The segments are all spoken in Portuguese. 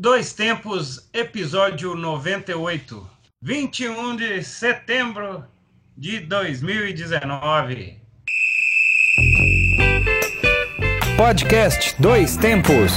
Dois Tempos, episódio 98, 21 de setembro de 2019. Podcast Dois Tempos.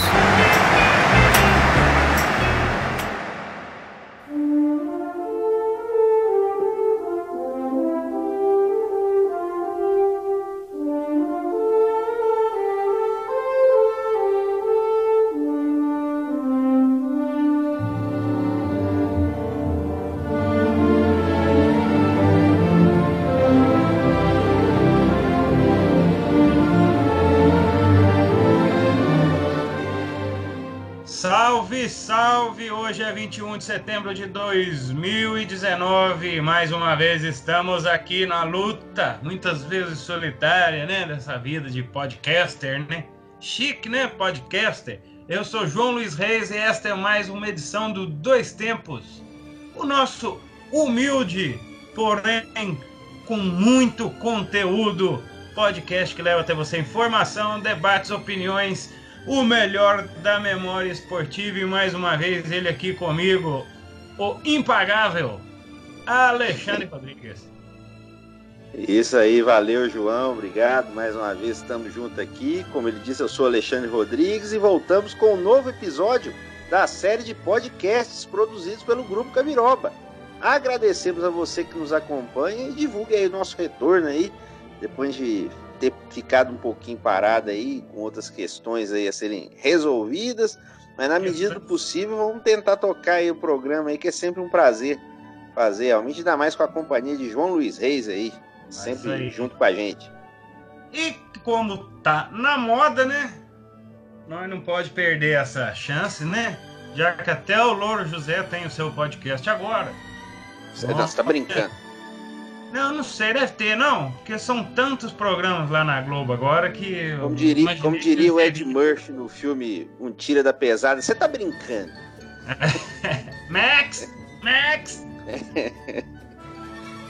21 de setembro de 2019. Mais uma vez estamos aqui na luta, muitas vezes solitária, né? Dessa vida de podcaster, né? Chique, né? Podcaster. Eu sou João Luiz Reis e esta é mais uma edição do Dois Tempos. O nosso humilde, porém com muito conteúdo, podcast que leva até você informação, debates, opiniões o melhor da memória esportiva e mais uma vez ele aqui comigo, o impagável Alexandre Rodrigues. Isso aí, valeu João, obrigado. Mais uma vez estamos juntos aqui. Como ele disse, eu sou Alexandre Rodrigues e voltamos com um novo episódio da série de podcasts produzidos pelo Grupo Camiroba. Agradecemos a você que nos acompanha e divulgue aí o nosso retorno aí, depois de ter ficado um pouquinho parado aí, com outras questões aí a serem resolvidas, mas na medida do possível vamos tentar tocar aí o programa aí, que é sempre um prazer fazer, realmente, ainda mais com a companhia de João Luiz Reis aí, sempre aí. junto com a gente. E como tá na moda, né? Nós não pode perder essa chance, né? Já que até o Louro José tem o seu podcast agora. Você Nossa, tá brincando. Não, não sei, deve ter, não. Porque são tantos programas lá na Globo agora que. Como diria, como diria o Ed Murphy no filme Um Tira da Pesada, você tá brincando. Max! Max!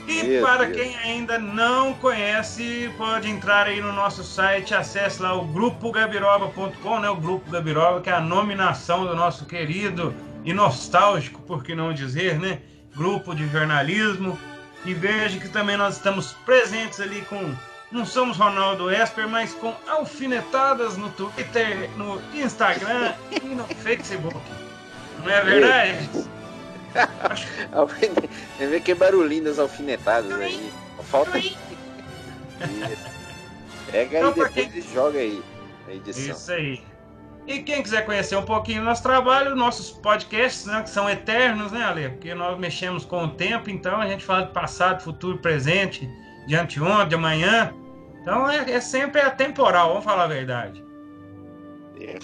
E Meu para Deus. quem ainda não conhece, pode entrar aí no nosso site, acesse lá o grupogabiroba.com, né? O Grupo Gabiroba, que é a nominação do nosso querido e nostálgico, por que não dizer, né? Grupo de jornalismo e veja que também nós estamos presentes ali com. Não somos Ronaldo Esper, mas com alfinetadas no Twitter, no Instagram e no Facebook. Não é verdade? Você vê que barulhinho das alfinetadas aí. Falta. Pega aí então, depois quem... e joga aí a edição. Isso aí. E quem quiser conhecer um pouquinho do nosso trabalho, nossos podcasts, né, que são eternos, né, Ale? Porque nós mexemos com o tempo, então a gente fala de passado, futuro, presente, de anteontem, de amanhã. Então é, é sempre atemporal, vamos falar a verdade. É,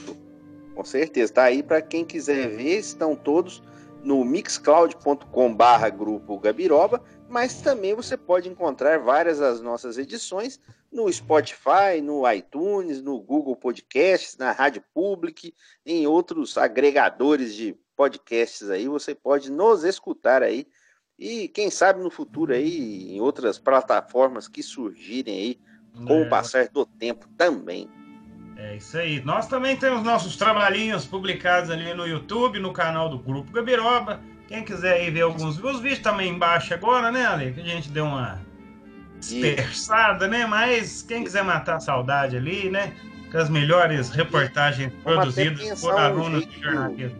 com certeza. Tá aí para quem quiser ver, estão todos no mixcloud.com/barra grupo Gabiroba, mas também você pode encontrar várias das nossas edições no Spotify, no iTunes, no Google Podcasts, na Rádio Public, em outros agregadores de podcasts aí, você pode nos escutar aí e quem sabe no futuro aí em outras plataformas que surgirem aí com é. o passar do tempo também. É isso aí. Nós também temos nossos trabalhinhos publicados ali no YouTube, no canal do Grupo Gabiroba. Quem quiser aí ver alguns os vídeos também embaixo agora, né, Ale? Que a gente deu uma dispersada, né? Mas quem quiser matar a saudade ali, né? Com as melhores reportagens produzidas por alunos um de jornalismo.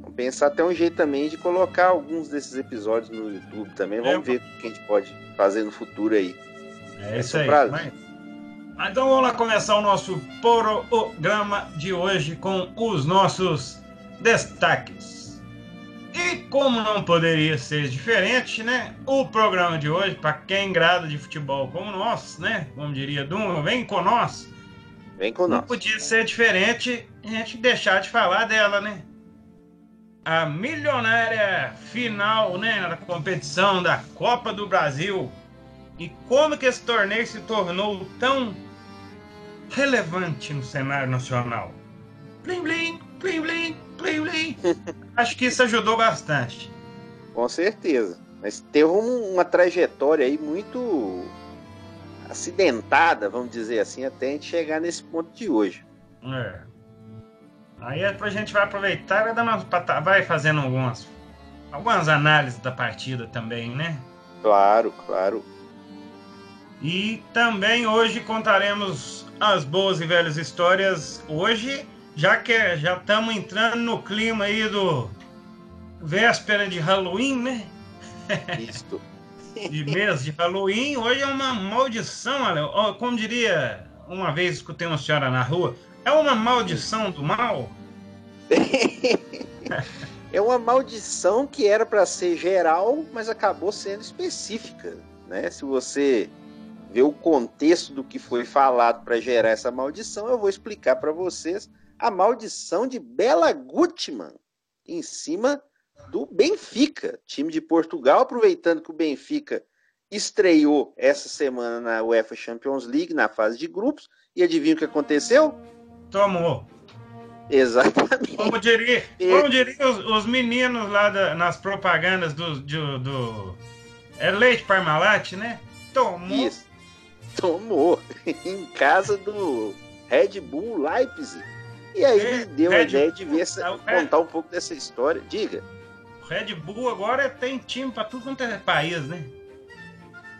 Vamos pensar até um jeito também de colocar alguns desses episódios no YouTube também. Vamos é, ver o que a gente pode fazer no futuro aí. É, é isso aí. Mas... Então vamos lá começar o nosso programa de hoje com os nossos destaques. E como não poderia ser diferente, né? O programa de hoje, para quem grada de futebol como nós, né? Como diria Dunga, vem com nós. Vem com nós. Não podia ser diferente a gente deixar de falar dela, né? A milionária final, né, na competição da Copa do Brasil. E como que esse torneio se tornou tão relevante no cenário nacional? Blim, blim, blim, blim, blim. Acho que isso ajudou bastante. Com certeza. Mas teve um, uma trajetória aí muito acidentada, vamos dizer assim, até a gente chegar nesse ponto de hoje. É. Aí a gente vai aproveitar e vai, dando, vai fazendo algumas, algumas análises da partida também, né? Claro, claro. E também hoje contaremos as boas e velhas histórias. Hoje, já que já estamos entrando no clima aí do véspera de Halloween, né? Isso. de mês de Halloween, hoje é uma maldição, olha, como diria uma vez escutei uma senhora na rua, é uma maldição do mal? é uma maldição que era para ser geral, mas acabou sendo específica, né? Se você ver o contexto do que foi falado para gerar essa maldição, eu vou explicar para vocês a maldição de Bela Gutmann em cima do Benfica, time de Portugal, aproveitando que o Benfica estreou essa semana na UEFA Champions League, na fase de grupos, e adivinha o que aconteceu? Tomou. Exatamente. Como diria, como diria os, os meninos lá da, nas propagandas do, do, do, É leite Parmalat, né? Tomou. Isso tomou em casa do Red Bull Leipzig. E aí me deu Red a ideia Bull, de ver essa, é, contar um pouco dessa história. Diga. O Red Bull agora tem time para tudo quanto é país, né?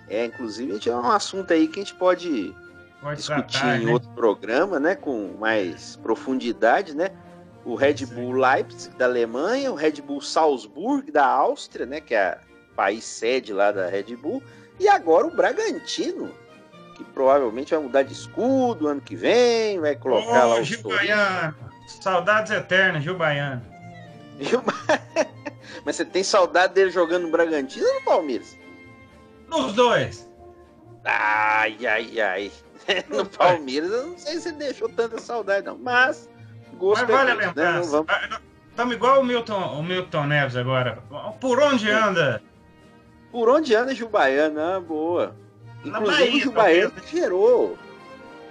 É, inclusive a gente é um assunto aí que a gente pode, pode discutir tratar, em né? outro programa, né? Com mais profundidade, né? O Red Bull Leipzig da Alemanha, o Red Bull Salzburg da Áustria, né? Que é a país sede lá da Red Bull. E agora o Bragantino, que provavelmente vai mudar de escudo ano que vem, vai colocar oh, lá o Gil Baiano. Saudades eternas, Gil Baiano. Gil Mas você tem saudade dele jogando no Bragantino ou no Palmeiras? Nos dois. Ai, ai, ai. No Palmeiras eu não sei se deixou tanta saudade, não. Mas, gosto Mas vale é a lembrança. Né? Vamos... Estamos igual o Milton, o Milton Neves agora. Por onde anda? Por onde anda Gil Baiano? Ah, boa. Inclusive, o Gil Baiano gerou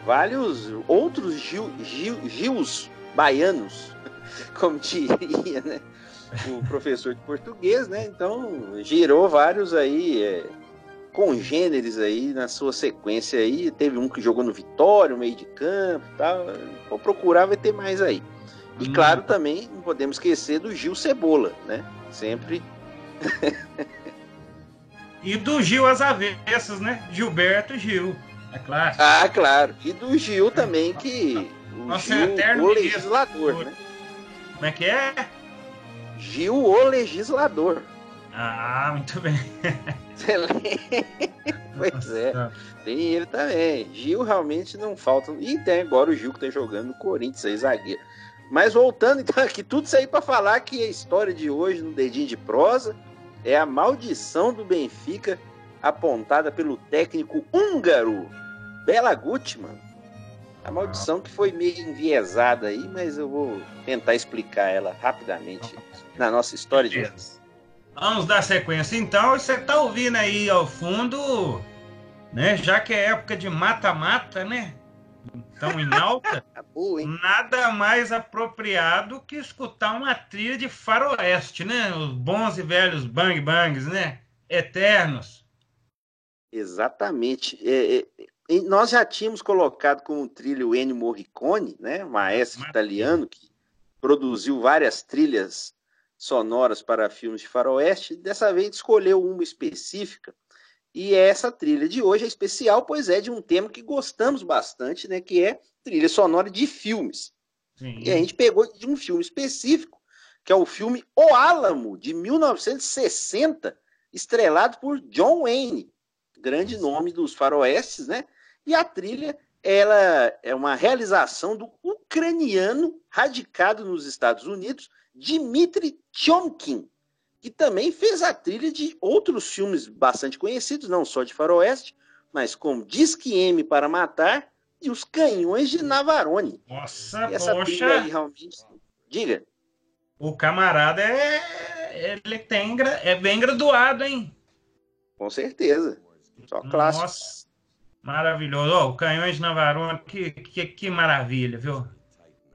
vários outros Gil, Gil, Gils baianos, como diria, né? O professor de português, né? Então, gerou vários aí, é, congêneres aí na sua sequência aí. Teve um que jogou no Vitória, no meio de campo tal. Vou procurar, vai ter mais aí. E hum. claro, também não podemos esquecer do Gil Cebola, né? Sempre E do Gil às avessas, né? Gilberto Gil, é claro. Ah, claro. E do Gil também, que. O Nossa, Gil, eterno o legislador, né? Como é que é? Gil, o legislador. Ah, muito bem. pois é, tem ele também. Gil realmente não falta. E tem agora o Gil que tá jogando no Corinthians aí, zagueiro. Mas voltando então aqui, tudo isso aí para falar que a história de hoje no Dedinho de Prosa é a maldição do Benfica apontada pelo técnico húngaro Bela Gutmann. A maldição que foi meio enviesada aí, mas eu vou tentar explicar ela rapidamente na nossa história de hoje. Vamos dar sequência então. Você está ouvindo aí ao fundo, né? Já que é época de mata-mata, né? Então, em alta, Boa, nada mais apropriado que escutar uma trilha de faroeste, né? Os bons e velhos bang bangs, né? Eternos. Exatamente. É, é, nós já tínhamos colocado como trilha o Ennio Morricone, né? Maestro Mas... italiano que produziu várias trilhas sonoras para filmes de faroeste. Dessa vez escolheu uma específica e essa trilha de hoje é especial, pois é de um tema que gostamos bastante, né? Que é trilha sonora de filmes. Sim. E a gente pegou de um filme específico, que é o filme O Álamo, de 1960, estrelado por John Wayne, grande nome dos faroestes, né? E a trilha, ela é uma realização do ucraniano radicado nos Estados Unidos, Dmitry Chomkin, que também fez a trilha de outros filmes bastante conhecidos, não só de faroeste, mas como Disque M para Matar e Os Canhões de Navarone. Nossa, e essa poxa. trilha aí realmente... Diga. O camarada é... Ele tem... é bem graduado, hein? Com certeza. Só clássico. Nossa, maravilhoso. Oh, o Canhões de Navarone, que, que, que maravilha, viu?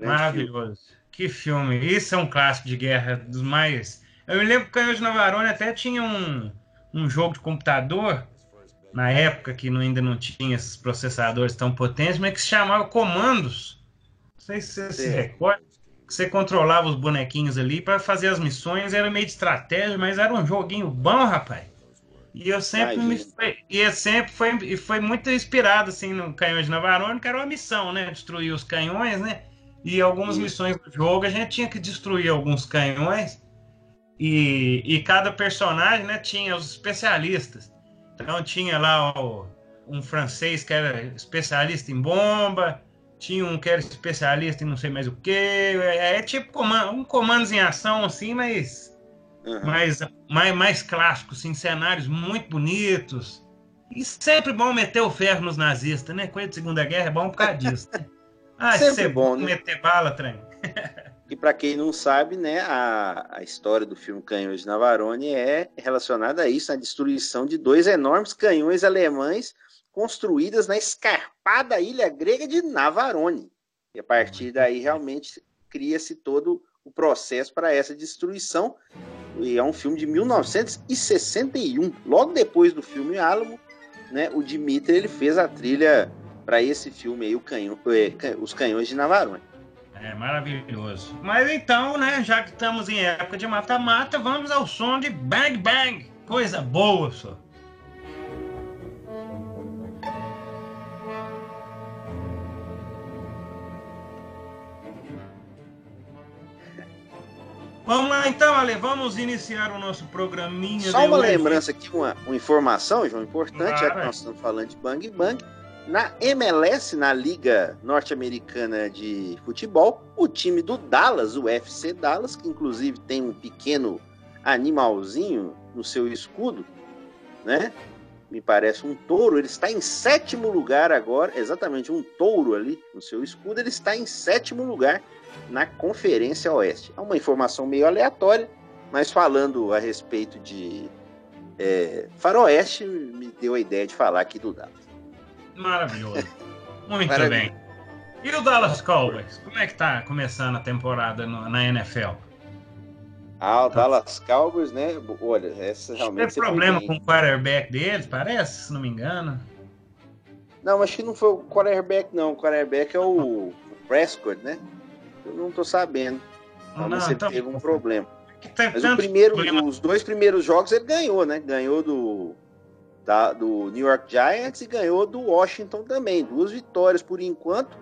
Maravilhoso. Que filme. Isso é um clássico de guerra dos mais eu me lembro que o Canhões de Navarone até tinha um, um jogo de computador, na época que ainda não tinha esses processadores tão potentes, mas que se chamava Comandos. Não sei se você Sim. se recorda. que você controlava os bonequinhos ali para fazer as missões, era meio de estratégia, mas era um joguinho bom, rapaz. E eu sempre me foi, e sempre foi, e foi muito inspirado assim no Canhões de Navarone, que era uma missão, né? Destruir os canhões, né? E algumas missões do jogo a gente tinha que destruir alguns canhões. E, e cada personagem né, tinha os especialistas. Então tinha lá o, um francês que era especialista em bomba, tinha um que era especialista em não sei mais o que. É, é tipo comando, um comandos em ação, assim, mas uhum. mais, mais, mais clássico, assim, cenários muito bonitos. E sempre bom meter o ferro nos nazistas, né? Coisa de Segunda Guerra é bom por causa disso. Né? Ah, sempre é bom, né? meter bala, trem. e para quem não sabe, né, a, a história do filme Canhões de Navarone é relacionada a isso, a destruição de dois enormes canhões alemães construídas na escarpada ilha grega de Navarone. E a partir daí realmente cria-se todo o processo para essa destruição. E é um filme de 1961. Logo depois do filme Álamo, né, o Dimitri ele fez a trilha para esse filme aí, o canhão, é, Os Canhões de Navarone. É maravilhoso. Mas então, né, já que estamos em época de mata-mata, vamos ao som de Bang Bang. Coisa boa, só. Vamos lá então, Ale, vamos iniciar o nosso programinha. Só uma hoje. lembrança aqui, uma, uma, informação, João, importante, já que nós estamos falando de Bang Bang. Na MLS, na Liga Norte-Americana de Futebol, o time do Dallas, o FC Dallas, que inclusive tem um pequeno animalzinho no seu escudo, né? Me parece um touro, ele está em sétimo lugar agora, exatamente um touro ali no seu escudo, ele está em sétimo lugar na Conferência Oeste. É uma informação meio aleatória, mas falando a respeito de é, Faroeste, me deu a ideia de falar aqui do Dallas. Maravilhoso. Muito Maravilha. bem. E o Dallas Cowboys? Como é que tá começando a temporada no, na NFL? Ah, o tá. Dallas Cowboys, né? Olha, essa realmente. Tem problema com o quarterback deles, parece, se não me engano. Não, acho que não foi o quarterback, não. O quarterback é o Prescott, né? Eu não tô sabendo. Não, você então... teve um problema. Mas o primeiro, problema. os dois primeiros jogos ele ganhou, né? Ganhou do, da, do New York Giants e ganhou do Washington também. Duas vitórias por enquanto.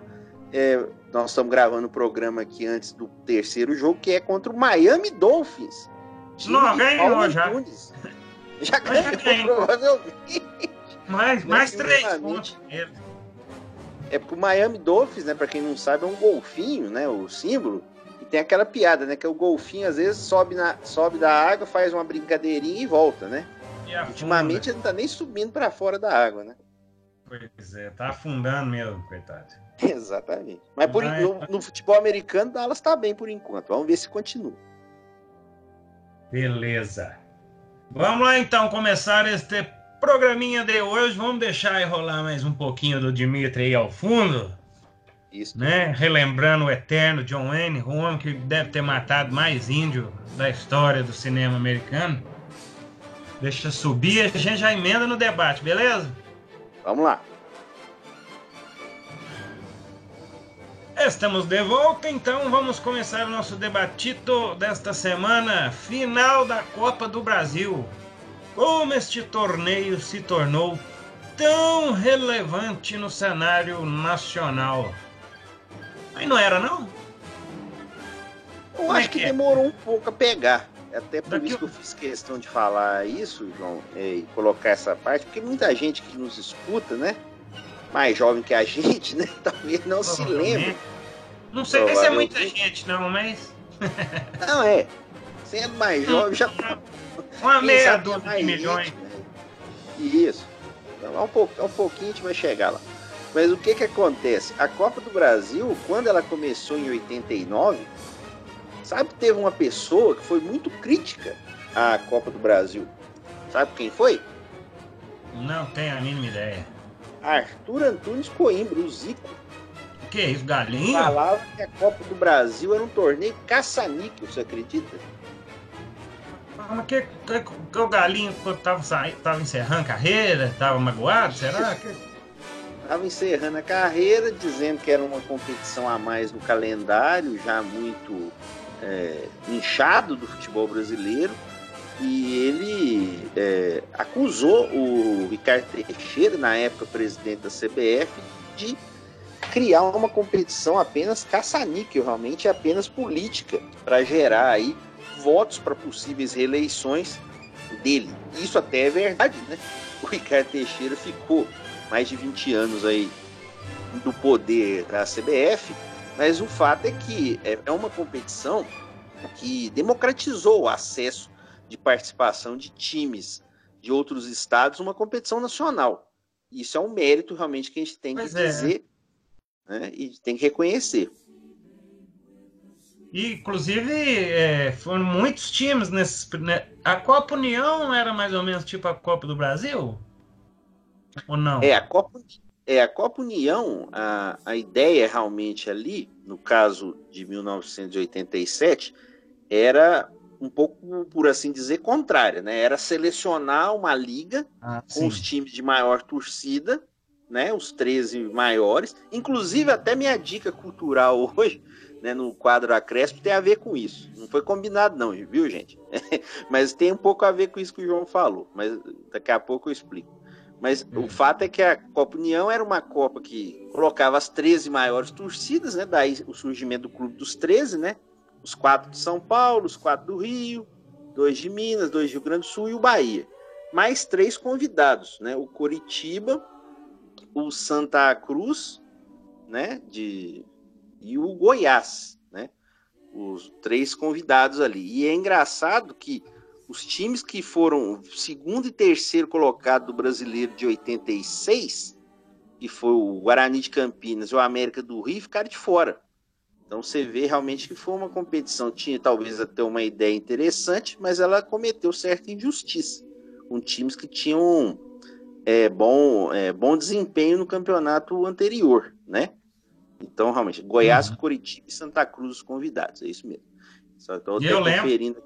É, nós estamos gravando o programa aqui antes do terceiro jogo, que é contra o Miami Dolphins. Não, ganhou já. Já ganhou, provavelmente. Mais, mais três pontos é pro Miami Dolphins, né? Para quem não sabe, é um golfinho, né? O símbolo. E tem aquela piada, né? Que o golfinho às vezes sobe, na, sobe da água, faz uma brincadeirinha e volta, né? Ultimamente ele não tá nem subindo para fora da água, né? Pois é, tá afundando mesmo, coitado. Exatamente. Mas por, no, no, futebol americano, Dallas tá bem por enquanto. Vamos ver se continua. Beleza. Vamos lá então começar este programinha de hoje, vamos deixar rolar mais um pouquinho do Dimitri aí ao fundo. Isso. Né? Relembrando o eterno John Wayne, o homem que deve ter matado mais índio da história do cinema americano. Deixa subir, a gente já emenda no debate, beleza? Vamos lá. Estamos de volta, então vamos começar o nosso debatito desta semana, final da Copa do Brasil como este torneio se tornou tão relevante no cenário nacional. Aí não era, não? Eu Como acho é que, que é? demorou um pouco a pegar. Até por Daqui... isso que eu fiz questão de falar isso, João, e colocar essa parte, porque muita gente que nos escuta, né? Mais jovem que a gente, né? Talvez não se lembre. Não sei se é muita gente, não, mas. não, é. Sendo mais jovem, já uma meia dúzia de milhões. Gente, né? Isso. Então, um, pouco, um pouquinho a gente vai chegar lá. Mas o que que acontece? A Copa do Brasil, quando ela começou em 89, sabe que teve uma pessoa que foi muito crítica à Copa do Brasil. Sabe quem foi? Não tenho a mínima ideia. Arthur Antunes Coimbra, o Zico. O que é isso, galinha? Falava que a Copa do Brasil era um torneio caça-níquel, você acredita? Mas que, que, que o Galinho, tava, tava encerrando a carreira, tava magoado, será? Que... estava encerrando a carreira, dizendo que era uma competição a mais no calendário, já muito é, inchado do futebol brasileiro. E ele é, acusou o Ricardo Teixeira, na época presidente da CBF, de criar uma competição apenas caça-níquel, realmente apenas política, para gerar aí votos para possíveis reeleições dele. Isso até é verdade, né? O Ricardo Teixeira ficou mais de 20 anos aí do poder da CBF, mas o fato é que é, é uma competição que democratizou o acesso de participação de times de outros estados numa competição nacional. Isso é um mérito realmente que a gente tem que é. dizer né, e tem que reconhecer. E, inclusive, é, foram muitos times nesse. Né? A Copa União era mais ou menos tipo a Copa do Brasil? Ou não? É, a Copa, é, a Copa União, a, a ideia realmente ali, no caso de 1987, era um pouco, por assim dizer, contrária, né? Era selecionar uma liga ah, com os times de maior torcida, né? Os 13 maiores. Inclusive, até minha dica cultural hoje né, no quadro Acréscimo tem a ver com isso. Não foi combinado, não, viu, gente? mas tem um pouco a ver com isso que o João falou. Mas daqui a pouco eu explico. Mas o fato é que a Copa União era uma Copa que colocava as 13 maiores torcidas, né? Daí o surgimento do Clube dos 13, né? Os quatro de São Paulo, os quatro do Rio, dois de Minas, dois do Rio Grande do Sul e o Bahia. Mais três convidados, né? O Coritiba, o Santa Cruz, né? De e o Goiás, né? Os três convidados ali. E é engraçado que os times que foram segundo e terceiro colocado do brasileiro de 86, que foi o Guarani de Campinas e o América do Rio, ficaram de fora. Então você vê realmente que foi uma competição, tinha talvez até uma ideia interessante, mas ela cometeu certa injustiça com times que tinham é, bom, é, bom desempenho no campeonato anterior, né? Então, realmente, Goiás, uhum. Curitiba e Santa Cruz os convidados, é isso mesmo. Só estou conferindo.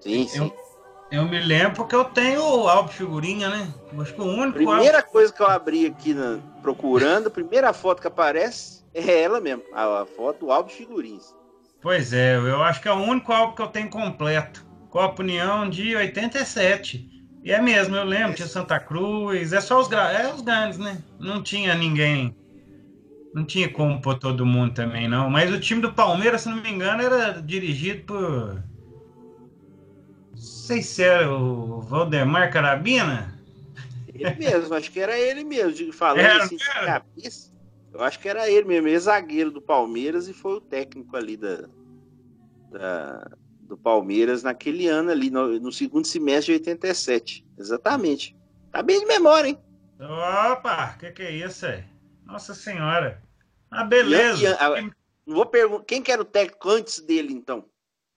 Sim, eu, sim. Eu me lembro que eu tenho o álbum figurinha, né? Acho que o único. Primeira álbum... coisa que eu abri aqui na, procurando, a primeira foto que aparece é ela mesmo, a, a foto do álbum de figurinhas. Pois é, eu acho que é o único álbum que eu tenho completo. Copa União de 87. E é mesmo, eu lembro, tinha Santa Cruz, é só os, é os grandes, né? Não tinha ninguém não tinha como pôr todo mundo também, não. Mas o time do Palmeiras, se não me engano, era dirigido por. Não sei se era o Valdemar Carabina. Ele mesmo, acho que era ele mesmo. Falando era, assim, era. cabeça, eu acho que era ele mesmo, ele zagueiro do Palmeiras e foi o técnico ali da, da do Palmeiras naquele ano ali, no, no segundo semestre de 87. Exatamente. Tá bem de memória, hein? Opa, o que, que é isso aí? Nossa Senhora. Ah, beleza. E, vou perguntar, quem que era o técnico antes dele, então?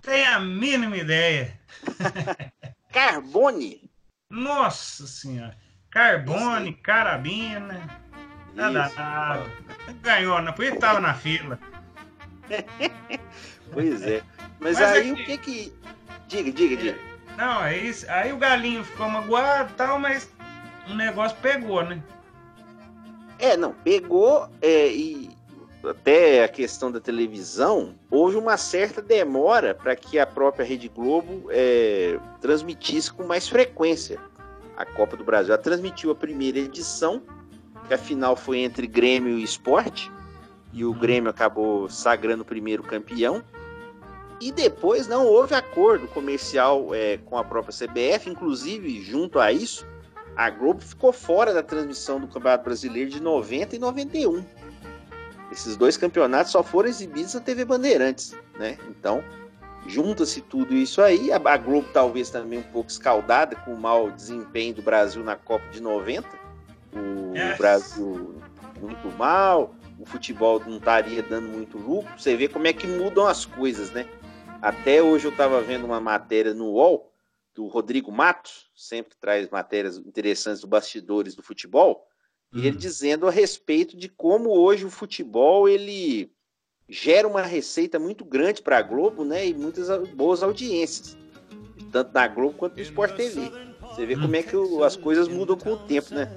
Tem a mínima ideia. Carbone? Nossa Senhora. Carbone, carabina. Nada, Ganhou, não, porque estava na fila. pois é. Mas, Mas aí aqui... o que que. Diga, diga, diga. Não, é isso. Aí o galinho ficou magoado e tal, mas o negócio pegou, né? É, não, pegou é, e até a questão da televisão, houve uma certa demora para que a própria Rede Globo é, transmitisse com mais frequência a Copa do Brasil. Ela transmitiu a primeira edição, que a final foi entre Grêmio e Esporte, e o. Grêmio acabou sagrando o primeiro campeão. E depois não houve acordo comercial é, com a própria CBF, inclusive junto a isso, a Globo ficou fora da transmissão do Campeonato Brasileiro de 90 e 91. Esses dois campeonatos só foram exibidos na TV Bandeirantes, né? Então, junta-se tudo isso aí, a Globo talvez também um pouco escaldada com o mau desempenho do Brasil na Copa de 90. O yes. Brasil muito mal, o futebol não estaria dando muito lucro. Você vê como é que mudam as coisas, né? Até hoje eu estava vendo uma matéria no UOL do Rodrigo Matos, sempre que traz matérias interessantes do bastidores do futebol, e ele uhum. dizendo a respeito de como hoje o futebol ele gera uma receita muito grande para a Globo, né, e muitas boas audiências, tanto na Globo quanto no Sport TV. Você vê como é que o, as coisas mudam com o tempo, né?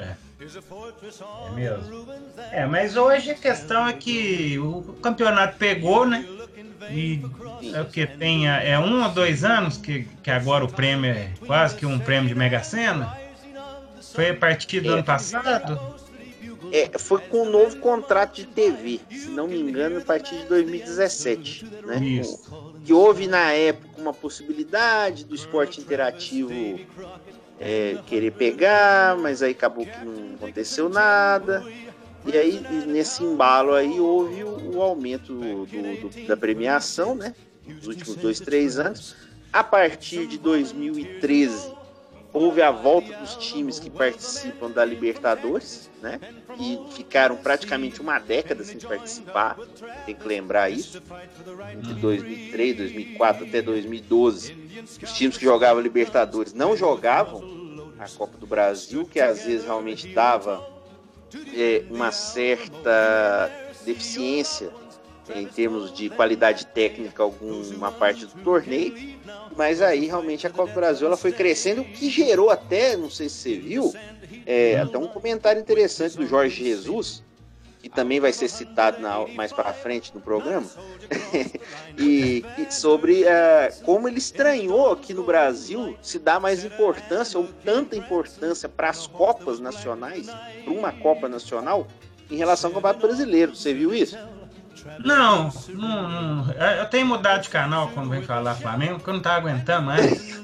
É. É mesmo. É, mas hoje a questão é que o campeonato pegou, né? E é o que tem é um ou dois anos que, que agora o prêmio é quase que um prêmio de Mega Sena. Foi a partir do é, ano passado? É, foi com o um novo contrato de TV, se não me engano, a partir de 2017. Né? Isso. Que houve na época uma possibilidade do esporte interativo é, querer pegar, mas aí acabou que não aconteceu nada. E aí, nesse embalo aí, houve o, o aumento do, do, da premiação, né? Nos últimos dois, três anos. A partir de 2013, houve a volta dos times que participam da Libertadores, né? E ficaram praticamente uma década sem participar. Tem que lembrar isso. De 2003, 2004 até 2012, os times que jogavam Libertadores não jogavam a Copa do Brasil, que às vezes realmente dava é, uma certa deficiência em termos de qualidade técnica alguma parte do torneio, mas aí realmente a Copa do Brasil ela foi crescendo, o que gerou até, não sei se você viu, é, até um comentário interessante do Jorge Jesus, que também vai ser citado na, mais para frente no programa, e, e, sobre uh, como ele estranhou aqui no Brasil se dá mais importância ou tanta importância para as Copas nacionais, para uma Copa nacional, em relação ao Campeonato Brasileiro. Você viu isso? Não, não, não, Eu tenho mudado de canal quando vem falar Flamengo, porque eu não tá aguentando mais.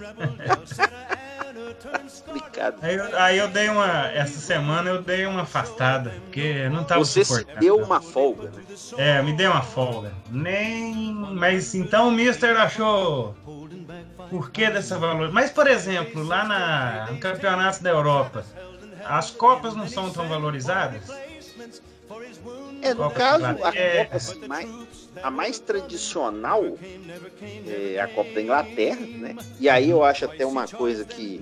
Aí, eu, aí eu dei uma. Essa semana eu dei uma afastada, porque não tava Você se deu uma folga, né? É, me deu uma folga. Nem. Mas então o Mister achou. Por que dessa valor? Mas, por exemplo, lá na, no Campeonato da Europa, as Copas não são tão valorizadas? É, no Copa caso, a Copa mais, a mais tradicional é a Copa da Inglaterra, né? E aí eu acho até uma coisa que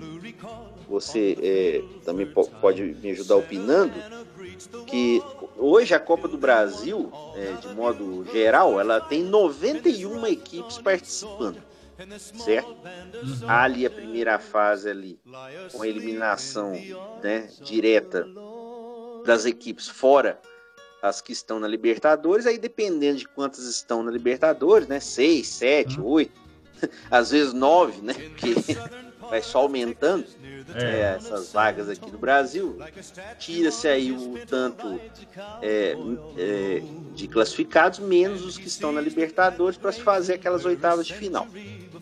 você é, também pode me ajudar opinando, que hoje a Copa do Brasil, é, de modo geral, ela tem 91 equipes participando, certo? Uhum. Há ali a primeira fase ali, com a eliminação né, direta das equipes fora as que estão na Libertadores, aí dependendo de quantas estão na Libertadores, né? Seis, sete, uhum. oito, às vezes nove, né? Porque vai só aumentando é. É, essas vagas aqui no Brasil. Tira-se aí o tanto é, é, de classificados, menos os que estão na Libertadores, para se fazer aquelas oitavas de final.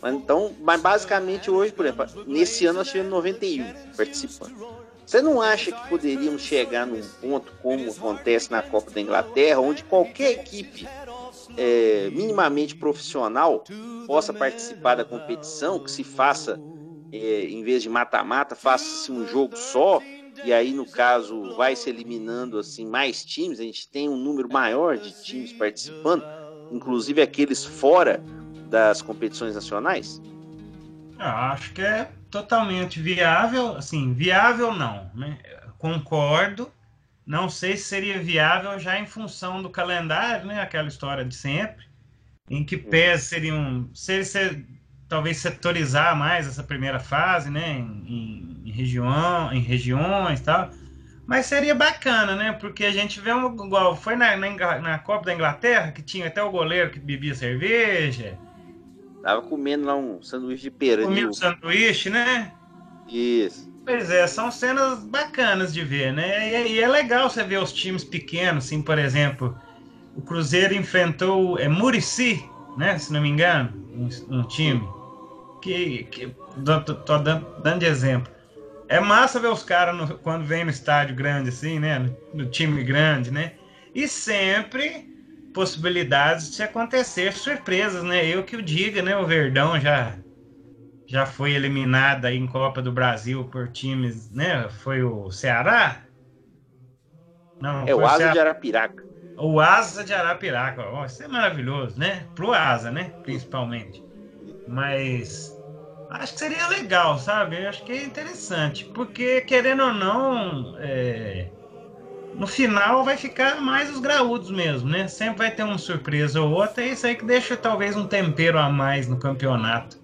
Mas, então, mas basicamente hoje, por exemplo, nesse ano nós tivemos 91 participando. Você não acha que poderíamos chegar num ponto como acontece na Copa da Inglaterra, onde qualquer equipe é, minimamente profissional possa participar da competição, que se faça, é, em vez de mata-mata, faça-se um jogo só, e aí, no caso, vai se eliminando assim mais times, a gente tem um número maior de times participando, inclusive aqueles fora das competições nacionais? Eu acho que é totalmente viável, assim, viável não, né? Concordo. Não sei se seria viável já em função do calendário, né? Aquela história de sempre, em que pés seriam, se ser, talvez setorizar mais essa primeira fase, né? Em, em, região, em regiões, tal. Mas seria bacana, né? Porque a gente vê um igual foi na, na, na Copa da Inglaterra que tinha até o goleiro que bebia cerveja Tava comendo lá um sanduíche de pera. Comendo um sanduíche, né? Isso. Pois é, são cenas bacanas de ver, né? E, e, é legal você ver os times pequenos, assim, por exemplo, o Cruzeiro enfrentou é, Murici, né? Se não me engano, um, um time. Que, que tô, tô dando, dando de exemplo. É massa ver os caras quando vem no estádio grande, assim, né? No, no time grande, né? E sempre possibilidades de acontecer surpresas, né? Eu que o diga, né? O Verdão já já foi eliminado aí em Copa do Brasil por times, né? Foi o Ceará? Não, é o Asa de Arapiraca. O Asa de Arapiraca, ó, isso é maravilhoso, né? Pro Asa, né? Principalmente. Mas acho que seria legal, sabe? Eu acho que é interessante, porque querendo ou não, é no final vai ficar mais os graúdos mesmo, né? Sempre vai ter uma surpresa ou outra, e isso aí que deixa talvez um tempero a mais no campeonato.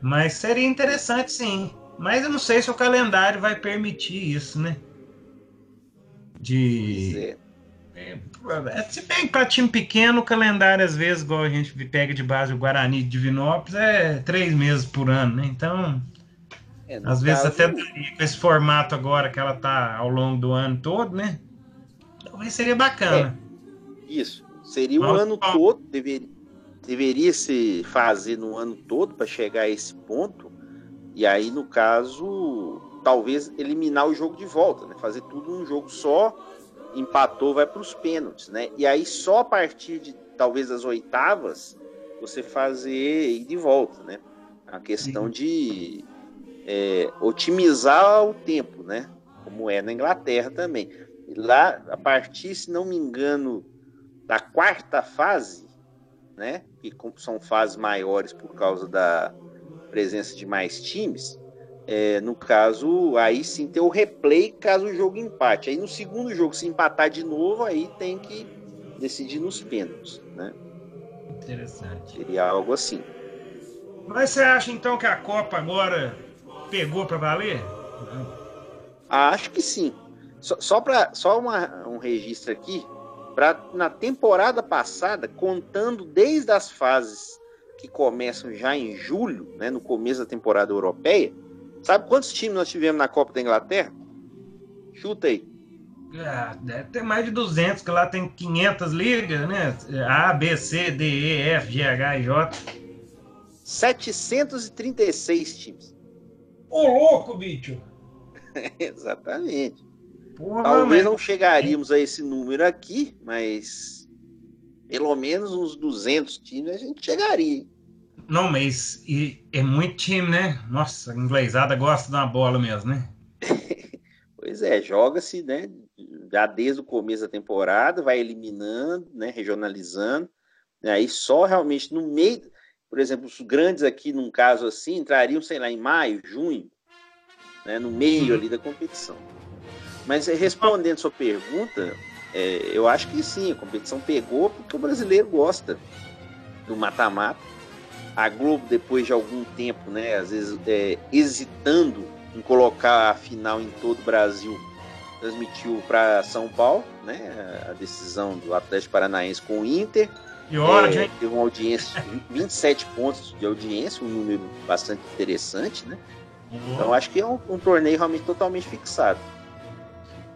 Mas seria interessante sim. Mas eu não sei se o calendário vai permitir isso, né? De. É. É, se bem para time pequeno, o calendário, às vezes, igual a gente pega de base o Guarani de Divinópolis, é três meses por ano, né? Então, é, às vezes até com esse formato agora que ela tá ao longo do ano todo, né? Talvez seria bacana. É, isso. Seria o ano todo, deveria, deveria se fazer no ano todo para chegar a esse ponto. E aí, no caso, talvez eliminar o jogo de volta, né? Fazer tudo num jogo só, empatou, vai para os pênaltis, né? E aí só a partir de talvez as oitavas você fazer ir de volta, né? A questão de é, otimizar o tempo, né? Como é na Inglaterra também. E lá, a partir, se não me engano, da quarta fase, né? Que são fases maiores por causa da presença de mais times. É, no caso, aí sim tem o replay caso o jogo empate. Aí no segundo jogo, se empatar de novo, aí tem que decidir nos pênaltis, né? Interessante. Seria algo assim. Mas você acha então que a Copa agora pegou para valer? Acho que sim. Só, só para só uma, um registro aqui, para na temporada passada, contando desde as fases que começam já em julho, né, no começo da temporada europeia, sabe quantos times nós tivemos na Copa da Inglaterra? Chuta aí. Ah, deve ter mais de 200, que lá tem 500 ligas, né? A, B, C, D, E, F, G, H e J. 736 times. Ô, louco, bicho! Exatamente. Porra, Talvez não chegaríamos a esse número aqui, mas pelo menos uns 200 times a gente chegaria. Não, mas e, é muito time, né? Nossa, a inglesada gosta de uma bola mesmo, né? pois é, joga-se, né? Já desde o começo da temporada, vai eliminando, né? Regionalizando. Aí só realmente no meio, por exemplo, os grandes aqui, num caso assim, entrariam, sei lá, em maio, junho, né? No meio ali da competição. Mas eh, respondendo sua pergunta, é, eu acho que sim, a competição pegou porque o brasileiro gosta do mata-mata. A Globo, depois de algum tempo, né, às vezes é, hesitando em colocar a final em todo o Brasil, transmitiu para São Paulo, né, a decisão do Atlético Paranaense com o Inter. E hora, é, teve uma audiência, 27 pontos de audiência, um número bastante interessante, né? Uhum. Então acho que é um, um torneio realmente totalmente fixado.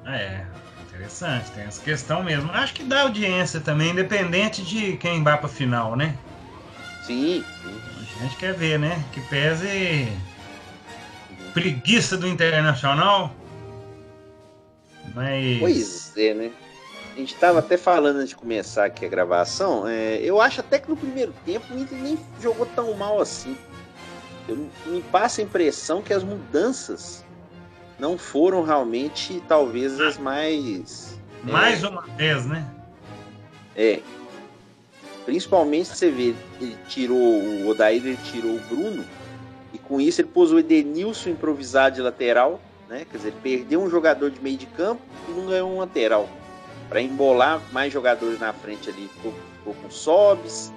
É, interessante, tem essa questão mesmo. Acho que dá audiência também, independente de quem vai pra final, né? Sim, sim. A gente quer ver, né? Que pese preguiça do Internacional. Mas. Pois é, né? A gente estava até falando antes de começar aqui a gravação. É, eu acho até que no primeiro tempo o Inter nem jogou tão mal assim. Eu, me passa a impressão que as mudanças não foram realmente, talvez, as mais. É, mais é, uma vez, né? É. Principalmente você vê, ele tirou o Odair, ele tirou o Bruno, e com isso ele pôs o Edenilson improvisado de lateral, né? Quer dizer, ele perdeu um jogador de meio de campo e não ganhou um lateral. Para embolar mais jogadores na frente ali, ficou, ficou com o Sobes,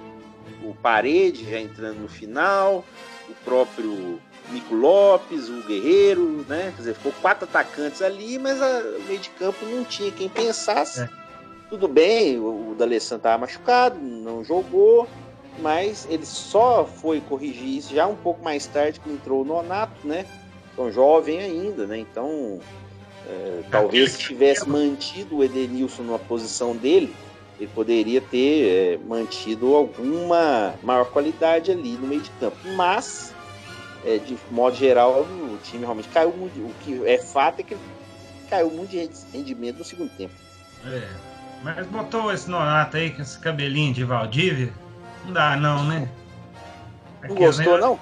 o Parede já entrando no final, o próprio Nico Lopes, o Guerreiro, né? Quer dizer, ficou quatro atacantes ali, mas a, o meio de campo não tinha quem pensasse. É. Tudo bem, o, o D'Alessandro estava machucado, não jogou, mas ele só foi corrigir isso já um pouco mais tarde que entrou o Nonato, né? Então jovem ainda, né? Então é, talvez se tivesse mantido o Edenilson na posição dele, ele poderia ter é, mantido alguma maior qualidade ali no meio de campo. Mas é, de modo geral, o time realmente caiu muito. O que é fato é que caiu muito de rendimento no segundo tempo. É. Mas botou esse Nonato aí com esse cabelinho de Valdívia? Não dá, não, né? Não gostou, eu, não?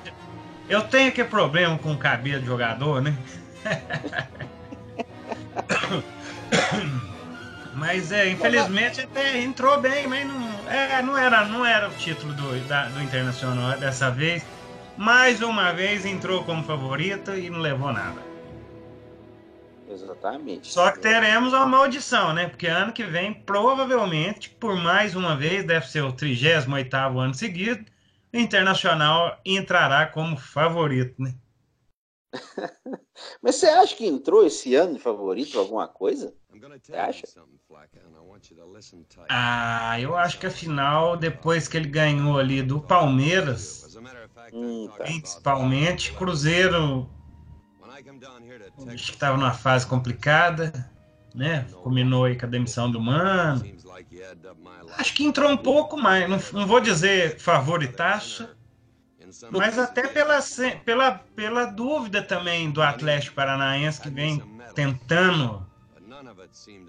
Eu tenho que problema com o cabelo de jogador, né? mas é, infelizmente até entrou bem, mas não, é, não, era, não era o título do, da, do Internacional dessa vez mais uma vez entrou como favorito e não levou nada. Exatamente. Só que teremos uma maldição, né? Porque ano que vem, provavelmente, por mais uma vez, deve ser o 38 ano seguido, o Internacional entrará como favorito, né? Mas você acha que entrou esse ano de favorito alguma coisa? Você acha? Ah, eu acho que a final, depois que ele ganhou ali do Palmeiras. Principalmente, Cruzeiro acho que estava numa fase complicada, né? Combinou aí com a demissão do Mano. Acho que entrou um pouco mais, não, não vou dizer favoritaço, mas até pela, pela, pela dúvida também do Atlético Paranaense que vem tentando.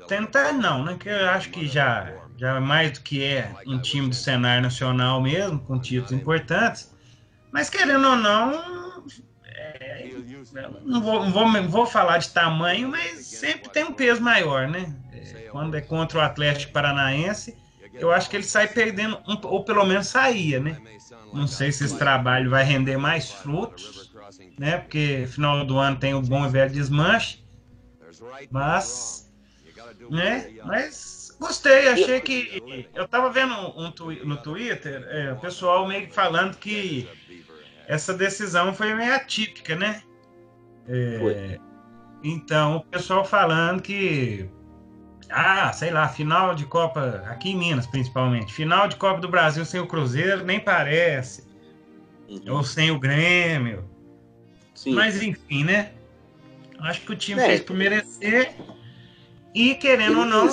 Tentar não, né? Que eu acho que já, já mais do que é um time do cenário nacional mesmo, com títulos importantes. Mas querendo ou não, é, não, vou, não, vou, não vou falar de tamanho, mas sempre tem um peso maior, né? É, quando é contra o Atlético Paranaense, eu acho que ele sai perdendo, um, ou pelo menos saía, né? Não sei se esse trabalho vai render mais frutos, né? Porque final do ano tem o bom e velho desmanche. Mas, né? Mas gostei, achei que. Eu tava vendo um, no Twitter, é, o pessoal meio que falando que essa decisão foi meio atípica, né? É, então, o pessoal falando que ah, sei lá, final de Copa, aqui em Minas principalmente, final de Copa do Brasil sem o Cruzeiro nem parece. Uhum. Ou sem o Grêmio. Sim. Mas enfim, né? Acho que o time é. fez por merecer e, querendo ou não,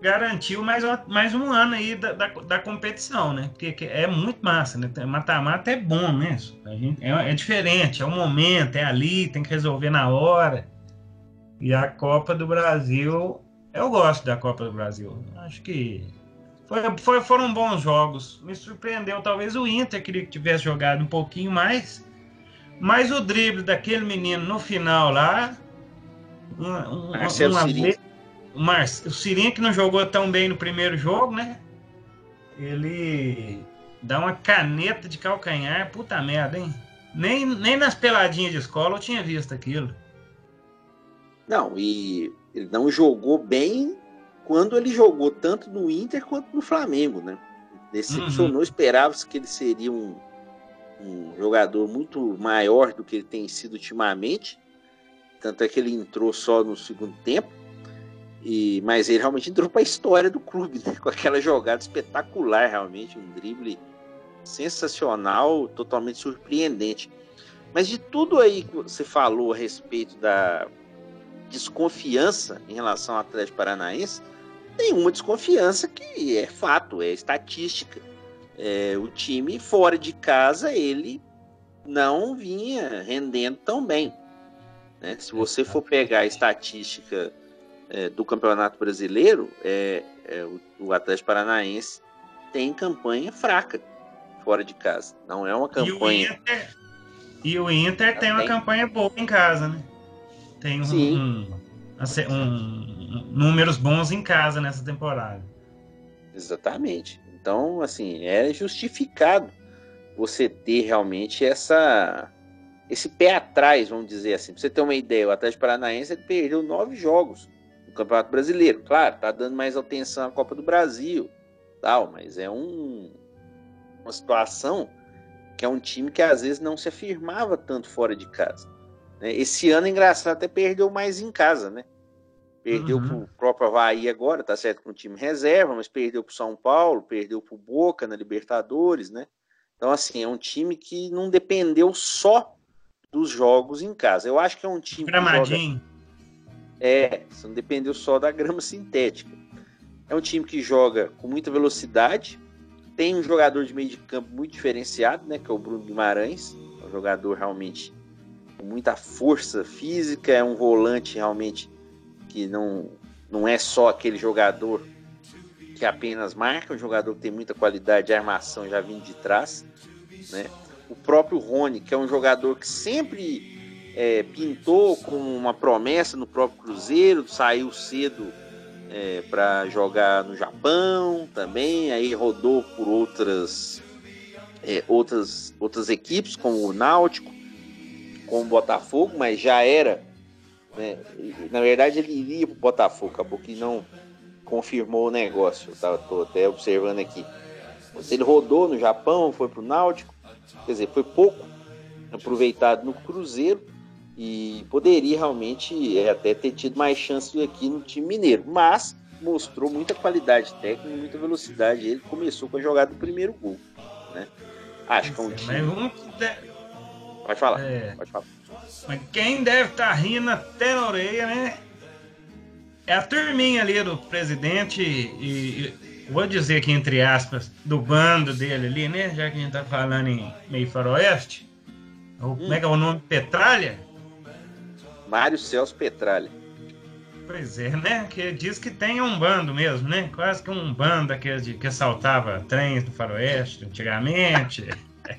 garantiu mais, mais um ano aí da, da, da, competição, né? Porque é muito massa, né? Mata-mata é bom mesmo. A gente, é, é diferente, é o momento, é ali, tem que resolver na hora. E a Copa do Brasil, eu gosto da Copa do Brasil. Acho que foi, foi, foram bons jogos. Me surpreendeu, talvez o Inter queria que tivesse jogado um pouquinho mais. Mas o drible daquele menino no final lá. Um, um, Marcelo uma Cirinho. O, Mar, o Cirinho que não jogou tão bem no primeiro jogo, né? Ele dá uma caneta de calcanhar, puta merda, hein? Nem, nem nas peladinhas de escola eu tinha visto aquilo. Não, e ele não jogou bem quando ele jogou tanto no Inter quanto no Flamengo, né? Decepcionou, uhum. esperava-se que ele seria um, um jogador muito maior do que ele tem sido ultimamente. Tanto é que ele entrou só no segundo tempo. E, mas ele realmente entrou para a história do clube, né? com aquela jogada espetacular, realmente, um drible sensacional, totalmente surpreendente. Mas de tudo aí que você falou a respeito da, desconfiança em relação ao Atlético Paranaense, tem uma desconfiança que é fato, é estatística. É, o time fora de casa, ele não vinha rendendo tão bem. Né? Se você for pegar a estatística é, do Campeonato Brasileiro, é, é o, o, Atlético Paranaense tem campanha fraca fora de casa. Não é uma campanha. E o Inter, e o Inter tem uma campanha boa em casa, né? tem um, um, um, números bons em casa nessa temporada. Exatamente. Então, assim, é justificado você ter realmente essa esse pé atrás, vamos dizer assim. Pra você ter uma ideia, o Atlético Paranaense perdeu nove jogos Campeonato Brasileiro. Claro, tá dando mais atenção à Copa do Brasil, tal, mas é um, uma situação que é um time que às vezes não se afirmava tanto fora de casa. Né? Esse ano, engraçado, até perdeu mais em casa, né? Perdeu uhum. pro próprio Havaí agora, tá certo com o time reserva, mas perdeu pro São Paulo, perdeu pro Boca na Libertadores, né? Então, assim, é um time que não dependeu só dos jogos em casa. Eu acho que é um time. Gramadinho. Joga... É, não dependeu só da grama sintética. É um time que joga com muita velocidade, tem um jogador de meio de campo muito diferenciado, né? Que é o Bruno Guimarães, é um jogador realmente com muita força física, é um volante realmente que não, não é só aquele jogador que apenas marca, é um jogador que tem muita qualidade de armação já vindo de trás, né? O próprio Rony, que é um jogador que sempre é, pintou como uma promessa no próprio Cruzeiro, saiu cedo é, para jogar no Japão também, aí rodou por outras, é, outras, outras equipes, como o Náutico, com o Botafogo, mas já era. Né? Na verdade, ele iria para o Botafogo, acabou que não confirmou o negócio. Estou até observando aqui. Ele rodou no Japão, foi para o Náutico, quer dizer, foi pouco, aproveitado no Cruzeiro e poderia realmente é, até ter tido mais chance aqui no time mineiro, mas mostrou muita qualidade técnica, muita velocidade. Ele começou com a jogada do primeiro gol, né? Acho que é um time. Um... Pode falar, é... pode falar. Mas quem deve estar tá rindo até na orelha, né? É a turminha ali do presidente e, e, vou dizer aqui entre aspas, do bando dele ali, né? Já que a gente tá falando em meio faroeste. Hum. Como é que é o nome? Petralha? Mário Celso Petralha. Pois é, né? Que diz que tem um bando mesmo, né? Quase que um bando daqueles de, que assaltava trens do faroeste antigamente.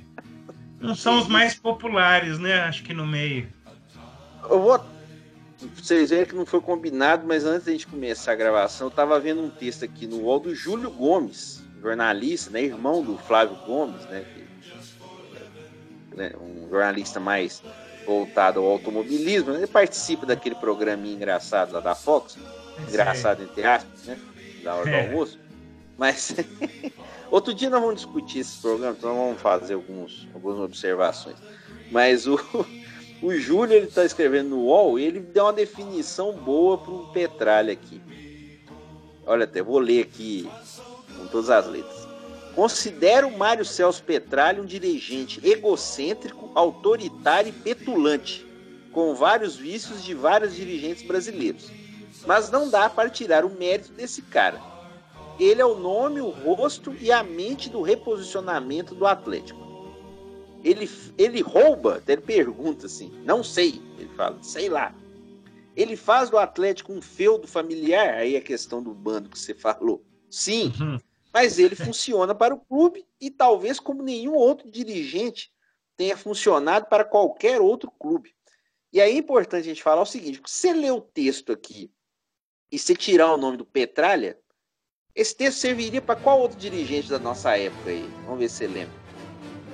Não são os mais populares, né? Acho que no meio. Eu vou. Vocês verem que não foi combinado, mas antes da gente começar a gravação, eu tava vendo um texto aqui no UOL do Júlio Gomes, jornalista, né? Irmão do Flávio Gomes, né? Que, né? Um jornalista mais voltado ao automobilismo, ele participa daquele programinha engraçado lá da Fox, engraçado entre aspas, né? Da hora do é. almoço. Mas outro dia nós vamos discutir esse programa, então vamos fazer alguns, algumas observações. Mas o, o Júlio ele está escrevendo no UOL e ele deu uma definição boa para o Petralha aqui. Olha até, vou ler aqui com todas as letras. Considero Mário Celso Petralha um dirigente egocêntrico, autoritário e petulante, com vários vícios de vários dirigentes brasileiros. Mas não dá para tirar o mérito desse cara. Ele é o nome, o rosto e a mente do reposicionamento do Atlético. Ele, ele rouba, ele pergunta assim, não sei, ele fala, sei lá. Ele faz do Atlético um feudo familiar, aí a questão do bando que você falou. Sim, uhum mas ele funciona para o clube e talvez como nenhum outro dirigente tenha funcionado para qualquer outro clube. E aí é importante a gente falar o seguinte: se você ler o texto aqui e você tirar o nome do Petralha, esse texto serviria para qual outro dirigente da nossa época aí? Vamos ver se você lembra.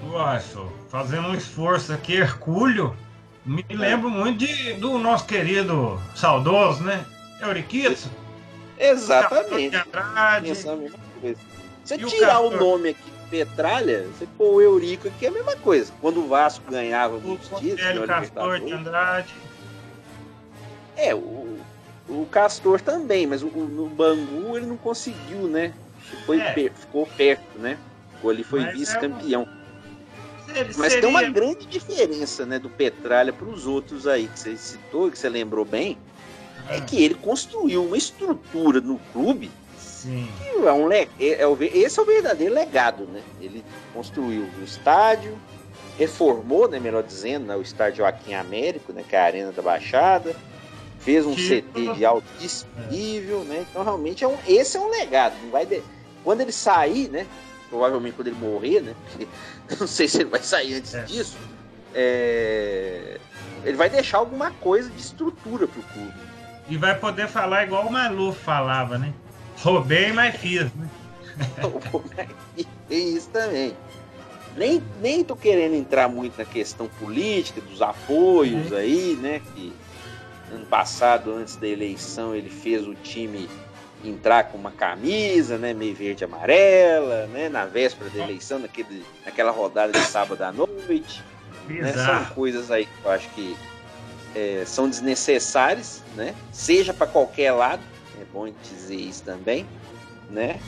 Nossa, fazendo um esforço aqui, Hercúleo, me é. lembro muito de, do nosso querido saudoso, né? Euriquito. Exatamente. Você e tirar o, o, nome aqui, Petralha, você pôr o Eurico aqui é a mesma coisa. Quando o Vasco ganhava muitos títulos. O Castor de Andrade. É, o, o Castor também, mas o, no Bangu ele não conseguiu, né? Foi, é. ficou perto, né? Ficou ali, foi vice-campeão. É um... Mas seria... tem uma grande diferença, né, do Petralha para os outros aí que você citou, que você lembrou bem é que ele construiu uma estrutura no clube Sim. é um é, é, o, esse é o verdadeiro legado, né? Ele construiu o estádio, reformou, né, melhor dizendo, né, o estádio Joaquim Américo, né, que é a arena da Baixada, fez um que... CT de altíssimo é. nível, né? Então realmente é um, esse é um legado. Não vai de... Quando ele sair, né? Provavelmente quando ele morrer, né? Porque não sei se ele vai sair antes é. disso. É... Ele vai deixar alguma coisa de estrutura pro clube. E vai poder falar igual o Maluf falava, né? Roubei, mas fiz, né? Tem isso também. Nem, nem tô querendo entrar muito na questão política, dos apoios é. aí, né? Que ano passado, antes da eleição, ele fez o time entrar com uma camisa, né? Meio verde e amarela, né? Na véspera da eleição, naquele, naquela rodada de sábado à noite. Né? São coisas aí que eu acho que é, são desnecessárias, né? Seja para qualquer lado, é bom dizer isso também, né?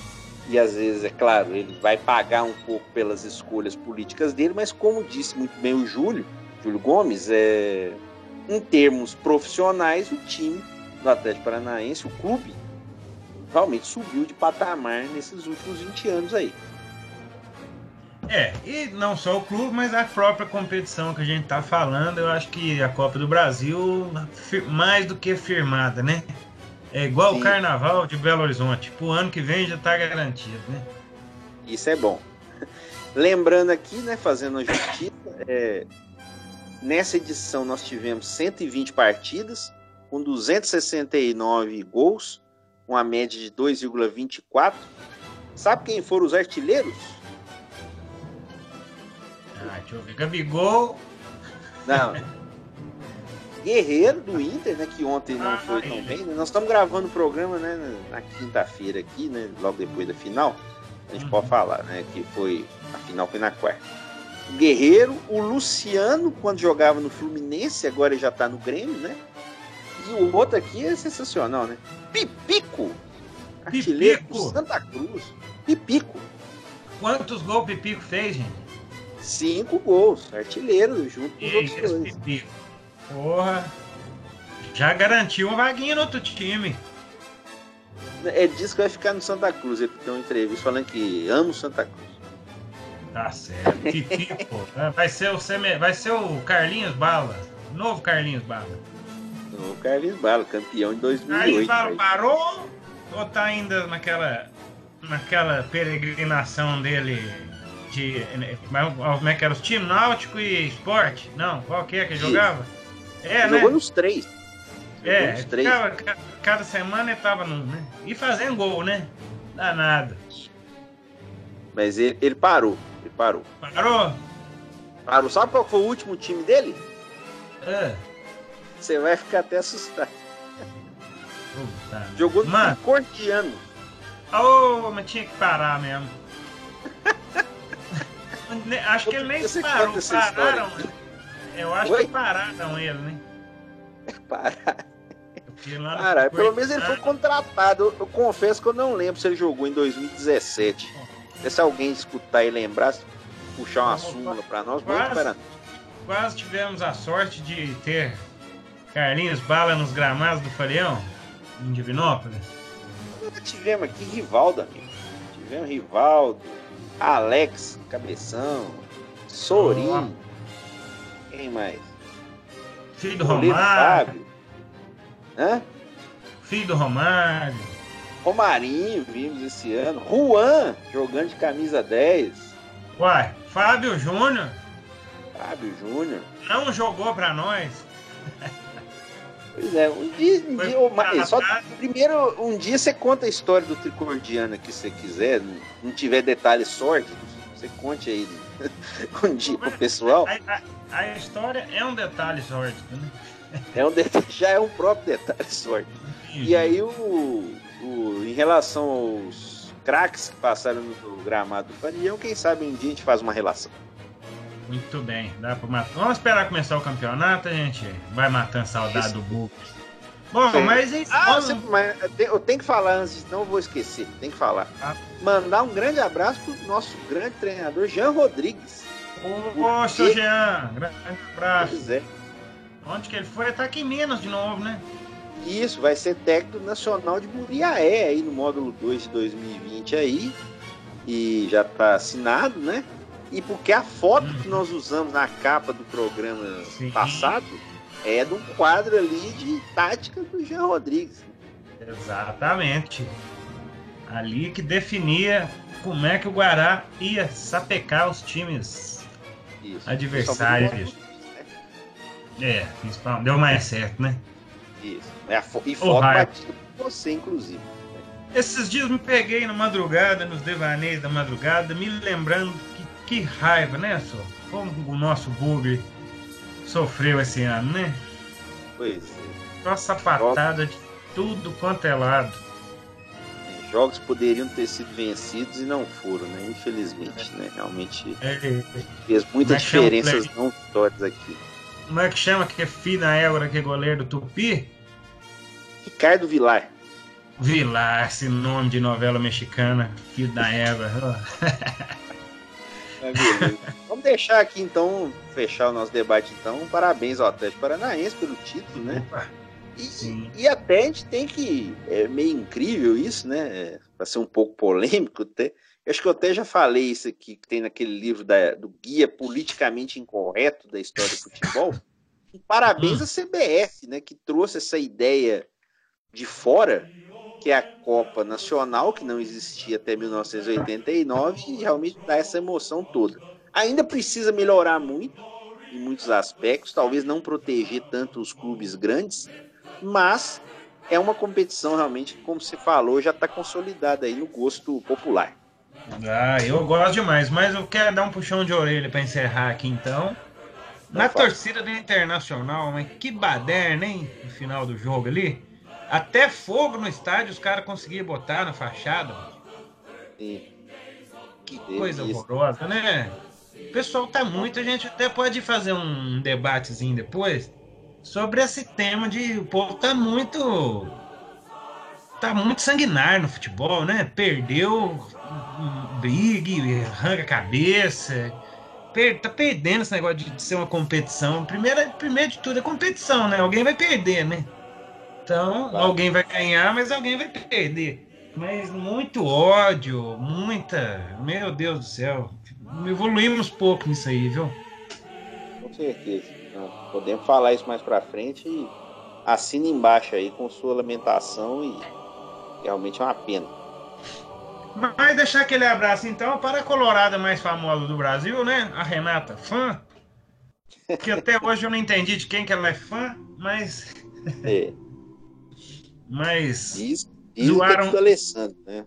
E às vezes, é claro, ele vai pagar um pouco pelas escolhas políticas dele, mas como disse muito bem o Júlio, Júlio Gomes, é, em termos profissionais, o time do Atlético Paranaense, o clube, realmente subiu de patamar nesses últimos 20 anos aí. É, e não só o clube, mas a própria competição que a gente tá falando, eu acho que a Copa do Brasil mais do que firmada, né? É igual Sim. o Carnaval de Belo Horizonte. Pro ano que vem já tá garantido, né? Isso é bom. Lembrando aqui, né, fazendo a justiça, é, nessa edição nós tivemos 120 partidas, com 269 gols, uma média de 2,24. Sabe quem foram os artilheiros? Ah, deixa eu ver. Gabigol. Não. Guerreiro do Inter, né? Que ontem não ah, foi tão bem. Né? Nós estamos gravando o programa, né? Na quinta-feira aqui, né? Logo depois da final. A gente uhum. pode falar, né? Que foi. A final foi na quarta. o Guerreiro, o Luciano, quando jogava no Fluminense, agora ele já tá no Grêmio, né? E o outro aqui é sensacional, né? Pipico! Artilheiro Pipico? Santa Cruz. Pipico. Quantos gols o Pipico fez, gente? Cinco gols. Artilheiro, junto com os outros dois. Pipico. Porra. Já garantiu uma vaguinha no outro time. É disso que vai ficar no Santa Cruz. Ele tem uma entrevista falando que ama o Santa Cruz. Tá certo. Pipico. né? vai, ser o seme... vai ser o Carlinhos Bala. Novo Carlinhos Bala. O Carlinhos Bala, campeão em Carlinhos 2008. Bala né? parou ou tá ainda naquela, naquela peregrinação dele de. Como é que era os times? Náutico e esporte? Não, qual que é que jogava? É, Ele né? Jogou nos três. É, nos três. ficava- ca- cada semana ele tava num, né? E fazendo gol, né? Danado. Mas ele, ele parou. Ele parou. Parou? Parou. Sabe qual foi o último time dele? É. Você vai ficar até assustado. Puta. Jogou no Mano. Cordiano. Ô, mas tinha que parar mesmo. Acho que ele nem parou. Pararam. Eu acho Oi? que pararam ele, né? Parar. Porque lá no Cara, pelo menos ele foi contratado. Eu, eu confesso que eu não lembro se ele jogou em 2017. Se alguém escutar e lembrar, puxar uma súmula pra nós, quase. vamos Quase tivemos a sorte de ter Carlinhos Bala nos gramados do Farião, em Divinópolis. Tivemos aqui Rivaldo, amigo. Tivemos Rivaldo, Alex, Cabeção, Sorin. Quem mais? Filho do Romário. Fábio. Hã? Filho do Romário. Romarinho, vimos esse ano. Juan, jogando de camisa 10. Uai, Fábio Júnior Fábio Júnior. não jogou pra nós. Pois é, um dia, um dia ô, mas só primeiro um dia você conta a história do Tricordiano aqui se você quiser, não, não tiver detalhes sórdidos, você conte aí um dia pro pessoal. A, a- a história é um detalhe sórdido, né? É um detalhe, já é um próprio detalhe sórdido. E aí o, o em relação aos craques que passaram no gramado do Farião, quem sabe um dia a gente faz uma relação. Muito bem, dá pra matar. Vamos esperar começar o campeonato, a gente vai matando saudade Isso. do Book. Bom, Sim. mas Ah, você- mas eu tenho- que falar antes, senão eu vou esquecer. Tem que falar. Ah. Mandar um grande abraço pro nosso grande treinador Jean Rodrigues. Ô, seu Jean, grande abraço. Pois é. Onde que ele foi? Ele tá aqui em Minas de novo, né? Isso, vai ser técnico nacional de Muriaé aí no módulo 2 de 2020 aí. E já tá assinado, né? E porque a foto Uhum. que nós usamos na capa do programa Sim. passado é de um quadro ali de tática do Jean Rodrigues. Exatamente. Ali que definia como é que o Guará ia sapecar os times. Isso. Adversários. É, principalmente. Deu mais certo, né? Isso. É fo- e foto raio. batida por você, inclusive. Esses dias me peguei na madrugada, nos devaneios da madrugada, me lembrando que, que raiva, né, só? Como o nosso bug sofreu esse ano, né? Pois é. Nossa patada de tudo quanto é lado. Jogos poderiam ter sido vencidos e não foram, né? Infelizmente, né? Realmente É, fez muita Mas chama não vitórias aqui. como é que chama que é filho da Égora, que é goleiro do Tupi? Ricardo Vilar. Vilar, esse nome de novela mexicana, filho da Égora. Ah. Vamos deixar aqui então, fechar o nosso debate então. Parabéns ao Atlético Paranaense pelo título, né? E, e até a gente tem que. É meio incrível isso, né? É, Pra ser um pouco polêmico até. Eu acho que eu até já falei isso aqui, que tem naquele livro da- do Guia Politicamente Incorreto da História do Futebol. E parabéns Hum. à CBF, né? Que trouxe essa ideia de fora, que é a Copa Nacional, que não existia até 1989, e realmente dá essa emoção toda. Ainda precisa melhorar muito, em muitos aspectos, talvez não proteger tanto os clubes grandes, mas é uma competição realmente, como você falou, já está consolidada aí no gosto popular. Ah, eu gosto demais, mas eu quero dar um puxão de orelha para encerrar aqui então. Na fala. torcida do Internacional, mas que baderna, hein? No final do jogo ali. Até fogo no estádio os caras conseguiam botar na fachada. Sim. Que coisa horrorosa, né? o pessoal tá muito, a gente até pode fazer um debatezinho depois sobre esse tema de o povo tá muito tá muito sanguinário no futebol, né? Perdeu brigue, arranca a cabeça. Per, tá perdendo esse negócio de, de, ser uma competição. Primeiro, primeiro de tudo é competição, né? Alguém vai perder, né? Então, alguém vai ganhar, mas alguém vai perder. Mas muito ódio, muita. Meu Deus do céu. Evoluímos pouco nisso aí, viu? Com certeza. Podemos falar isso mais pra frente e assina embaixo aí com sua lamentação e realmente é uma pena. Mas deixar aquele abraço então para a colorada mais famosa do Brasil, né? A Renata, fã. Que até hoje eu não entendi de quem que ela é fã, mas. É. Mas. Isso, isso zoaram... é Alessandro, né?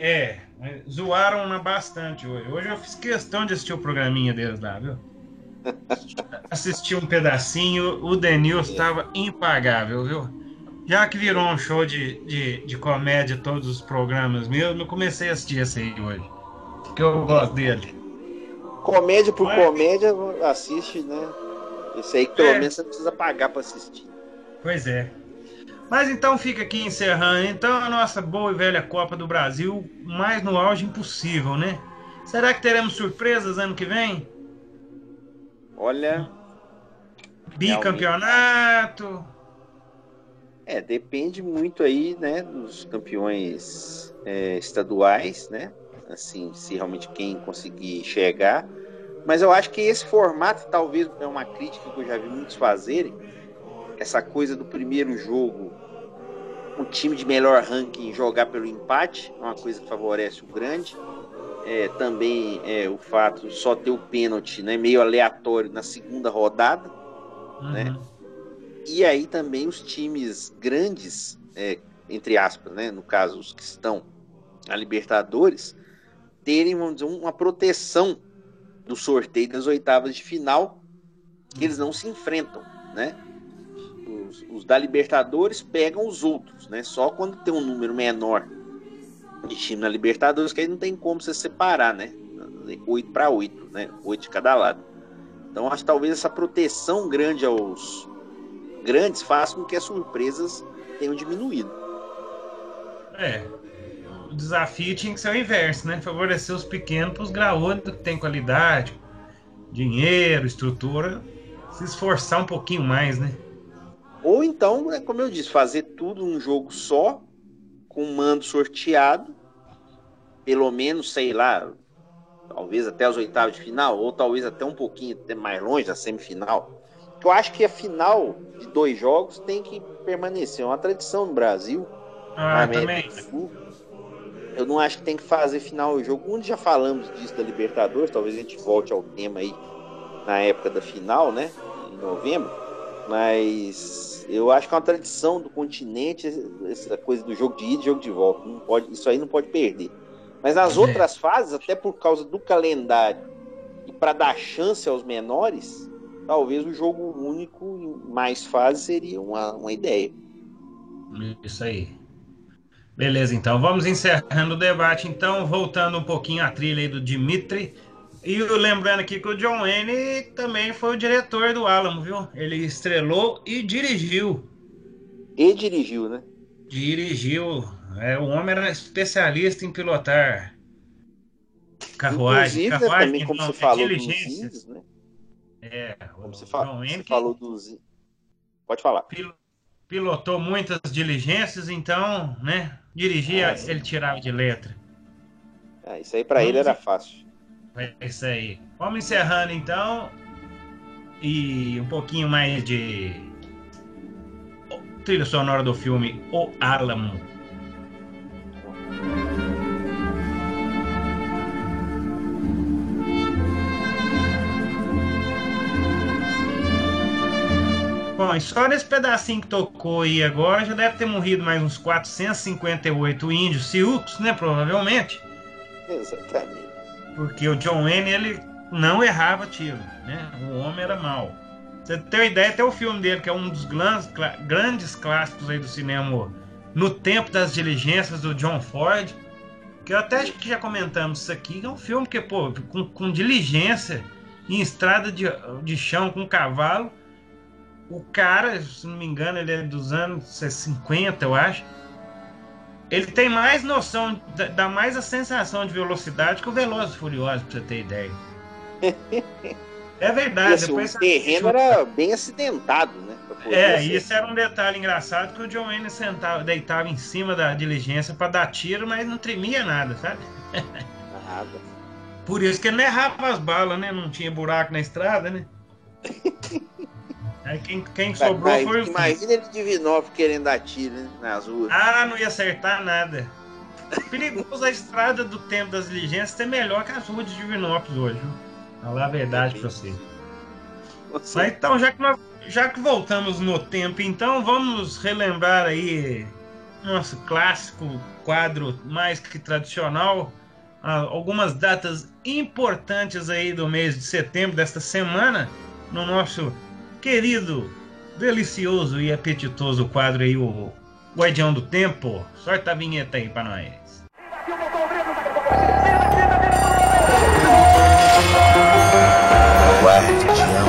É, zoaram bastante hoje. Hoje eu fiz questão de assistir o programinha deles lá, viu? Assisti um pedacinho, o Denilson estava é. impagável, viu? Já que virou um show de, de, de comédia todos os programas mesmo, eu comecei a assistir esse aí hoje. Que eu gosto dele. Comédia por Mas... comédia, assiste, né? Esse aí que pelo é. menos você precisa pagar para assistir. Pois é. Mas então fica aqui encerrando então a nossa boa e velha Copa do Brasil, mais no auge impossível, né? Será que teremos surpresas ano que vem? Olha. Bicampeonato. Realmente. É, depende muito aí, né, dos campeões é, estaduais, né? Assim, se realmente quem conseguir chegar. Mas eu acho que esse formato talvez é uma crítica que eu já vi muitos fazerem. Essa coisa do primeiro jogo, o time de melhor ranking jogar pelo empate, é uma coisa que favorece o grande. É, também é, o fato de só ter o pênalti, né, meio aleatório na segunda rodada, uhum. né? E aí também os times grandes, é, entre aspas, né, no caso os que estão a Libertadores, terem, vamos dizer, uma proteção do sorteio das oitavas de final, que eles não se enfrentam, né? Os, os, da Libertadores pegam os outros, né? Só quando tem um número menor de time na Libertadores, que aí não tem como você separar, né? Oito para oito, né? Oito de cada lado. Então acho que talvez essa proteção grande aos, grandes faz com que as surpresas tenham diminuído. É. O desafio tinha que ser o inverso, né? Favorecer os pequenos para os graúdos que têm qualidade, dinheiro, estrutura, se esforçar um pouquinho mais, né? Ou então, né, como eu disse, fazer tudo num jogo só, com mando sorteado, pelo menos, sei lá, talvez até as oitavas de final, ou talvez até um pouquinho até mais longe da semifinal. Eu acho que a final de dois jogos tem que permanecer. É uma tradição no Brasil. Ah, também. Eu não acho que tem que fazer final do jogo. Onde já falamos disso da Libertadores, talvez a gente volte ao tema aí na época da final, né? Em novembro. Mas eu acho que é uma tradição do continente essa coisa do jogo de ida e jogo de volta. Não pode, isso aí não pode perder. Mas nas é. outras fases, até por causa do calendário e para dar chance aos menores, talvez o jogo único em mais fases seria uma, uma ideia. Isso aí. Beleza, então vamos encerrando o debate. Então, voltando um pouquinho à trilha aí do Dimitri. E lembrando aqui que o John Wayne também foi o diretor do Alamo, viu? Ele estrelou e dirigiu. E dirigiu, né? Dirigiu. É, o homem era especialista em pilotar carruagem. Inclusive, carruagem, né, também, como não, você falou, índios, né? É, Como você, fala, você falou dos. Pode falar. Pilotou muitas diligências, então, né? Dirigia, ah, ele tirava de letra. Ah, isso aí para ele era fácil. É isso aí. Vamos encerrando então. E um pouquinho mais de trilha sonora do filme O Alamo. Bom, e só nesse pedacinho que tocou aí agora já deve ter morrido mais uns 458 índios Sioux, né? Provavelmente. Exatamente. Porque o John Wayne, ele não errava tiro, né? O homem era mau. Você tem uma ideia, até o filme dele, que é um dos grandes clássicos aí do cinema, No Tempo das Diligências, do John Ford, Que eu até acho que já comentamos isso aqui, é um filme que, pô, com, com diligência, em estrada de, de chão com cavalo, o cara, se não me engano, ele é dos anos 50, eu acho. Ele tem mais noção, dá mais a sensação de velocidade que o Veloz e Furioso, pra você ter ideia. É verdade. Assim, o terreno era bem acidentado, né? É, isso era um detalhe engraçado que o John Wayne sentava, deitava em cima da diligência para dar tiro, mas não tremia nada, sabe? Nada. Por isso que ele não errava as balas, né? Não tinha buraco na estrada, né? Aí quem, quem sobrou mas, foi o. Imagina ele de Vinópolis querendo dar tiro né? nas ruas. Ah, não ia acertar nada. Perigoso a estrada do tempo das diligências é melhor que as ruas de Divinópolis hoje. Viu? Falar a verdade pra você. você. Mas então, já que, nós, já que voltamos no tempo, então vamos relembrar aí nosso clássico quadro mais que tradicional. Algumas datas importantes aí do mês de setembro desta semana no nosso querido, delicioso e apetitoso quadro aí, o Guardião do Tempo. Sorte a vinheta aí pra nós. Guardião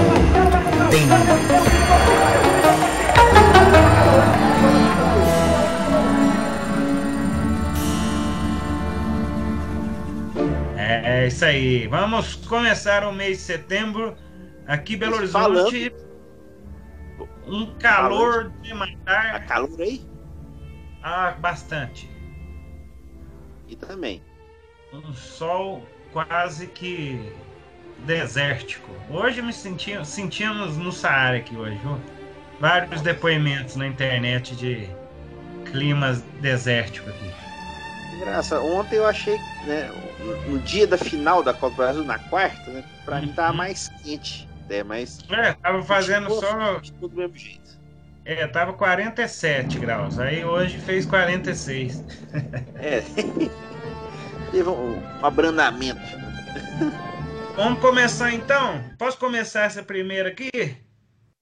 do Tempo. É, é isso aí. Vamos começar o mês de setembro. Aqui Belo Horizonte. Falando um calor de matar. Tá calor aí? Ah, bastante. E também. Um sol quase que desértico. Hoje me senti, sentimos no Saara aqui hoje, viu? Vários depoimentos na internet de climas desérticos aqui. Graça, ontem eu achei, né, no dia da final da Copa do Brasil, na quarta, né, pra uhum. mim tava mais quente até, mas. É, tava fazendo só. Do mesmo jeito. É, tava 47 graus. Aí hoje fez 46. É. Teve um, um abrandamento. Vamos começar então? Posso começar essa primeira aqui?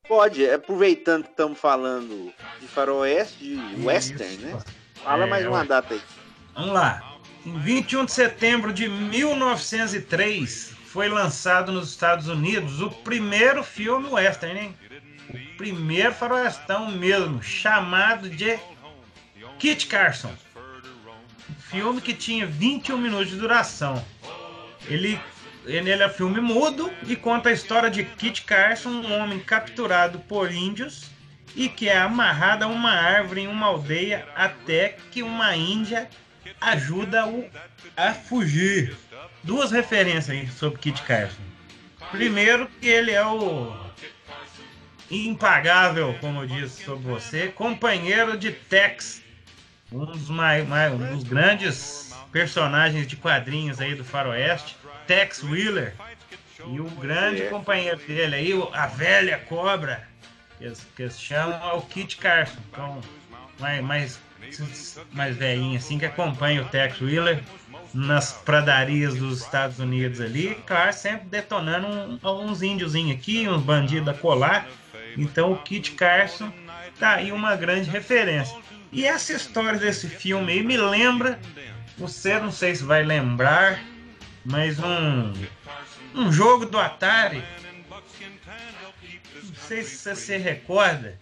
Pode, aproveitando que estamos falando de faroeste, de Isso. western, né? Fala é, mais uma data aí. Vamos lá. Em 21 de setembro de 1903, foi lançado nos Estados Unidos o primeiro filme western, hein? O primeiro faroestão mesmo, chamado de Kit Carson. Um filme que tinha 21 minutos de duração. Ele, ele é filme mudo e conta a história de Kit Carson, um homem capturado por índios e que é amarrado a uma árvore em uma aldeia até que uma índia ajuda-o a fugir duas referências aí sobre Kit Carson. Primeiro que ele é o impagável, como eu disse sobre você, companheiro de Tex, um dos, mais, mais, um dos grandes personagens de quadrinhos aí do faroeste, Tex Wheeler, e o grande é. companheiro dele aí, a velha cobra, que eles, que eles chamam é o Kit Carson, então, mais, mais, mais velhinho assim, que acompanha o Tex Wheeler nas pradarias dos Estados Unidos ali, claro, sempre detonando um, uns índiozinhos aqui, uns bandidos a colar. Então o Kit Carson tá aí uma grande referência. E essa história desse filme aí me lembra, você não sei se vai lembrar, mas um, um jogo do Atari. Não sei se você se recorda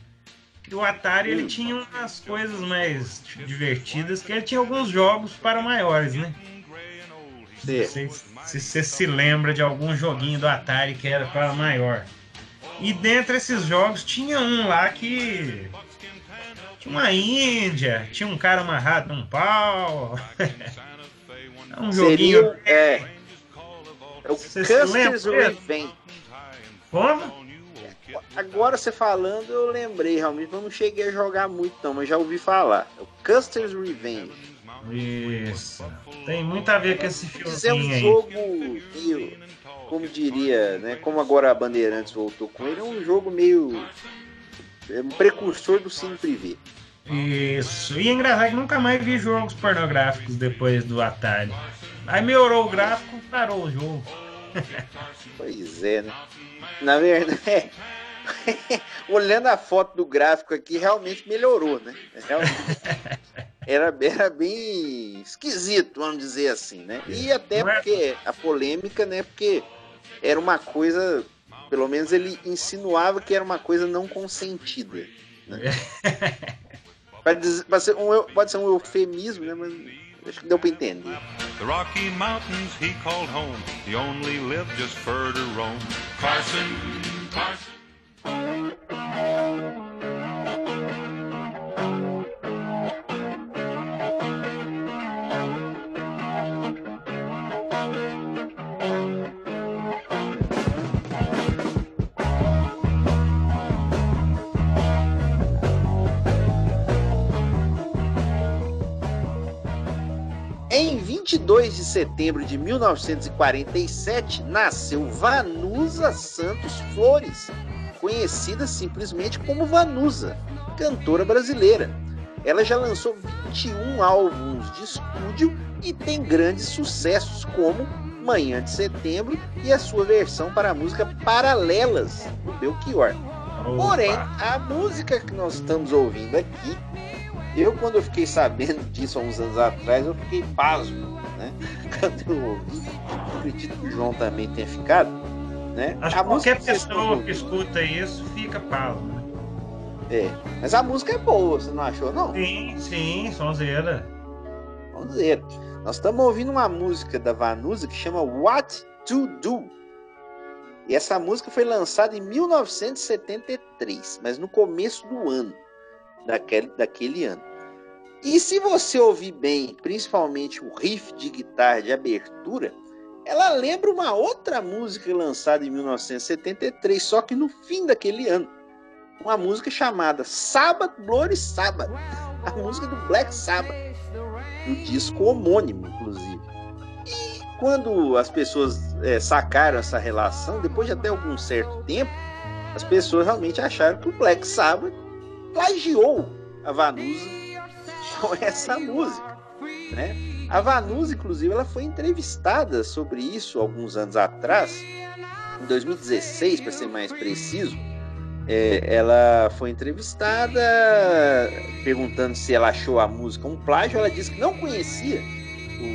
que o Atari ele tinha umas coisas mais divertidas, que ele tinha alguns jogos para maiores, né? Se você se lembra de algum joguinho do Atari que era para maior. E dentre esses jogos tinha um lá que. Tinha uma Índia, tinha um cara amarrado num pau. é um joguinho. Seria, é, é o Custer's Revenge. Como? Agora você falando, eu lembrei realmente, eu não cheguei a jogar muito não, mas já ouvi falar. É o Custer's Revenge. Isso. Tem muito a ver com esse filme. É um jogo meio, como diria, né? Como agora a Bandeirantes voltou com ele, é um jogo meio. É um precursor do Cine Privé. Isso. E é engraçado que nunca mais vi jogos pornográficos depois do Atari. Aí melhorou o gráfico, parou o jogo. pois é, né? Na verdade, é. olhando a foto do gráfico aqui, realmente melhorou, né? Realmente. era, era bem esquisito, vamos dizer assim, né? E até porque a polêmica, né? Porque era uma coisa, pelo menos ele insinuava que era uma coisa não consentida. Né? pode, dizer, pode, ser um, pode ser um eufemismo, né? Mas acho que deu pra entender. The Rocky Mountains he called home. He only lived just to roam. Carson, Carson. 22 de setembro de 1947, nasceu Vanusa Santos Flores, conhecida simplesmente como Vanusa, cantora brasileira. Ela já lançou 21 álbuns de estúdio e tem grandes sucessos como Manhã de Setembro e a sua versão para a música Paralelas, do Belchior. Porém, a música que nós estamos ouvindo aqui eu, quando eu fiquei sabendo disso há uns anos atrás, eu fiquei pasmo, né? Quando eu ouvi, acredito que o João também tenha ficado, né? Acho que qualquer pessoa que escuta isso fica pasmo, né? É, mas a música é boa, você não achou, não? Sim, sim, sonzeira. Sonzeira. Nós estamos ouvindo uma música da Vanusa que chama What to Do. E essa música foi lançada em 1973, mas no começo do ano daquele, daquele ano. E se você ouvir bem, principalmente o riff de guitarra de abertura, ela lembra uma outra música lançada em 1973, só que no fim daquele ano. Uma música chamada Sabbath Bloody Sabbath, a música do Black Sabbath, do disco homônimo, inclusive. E quando as pessoas é, sacaram essa relação, depois de até algum certo tempo, as pessoas realmente acharam que o Black Sabbath plagiou a Vanusa com essa música, né? A Vanusa, inclusive, ela foi entrevistada sobre isso alguns anos atrás, em 2016, para ser mais preciso. É, ela foi entrevistada perguntando se ela achou a música um plágio. Ela disse que não conhecia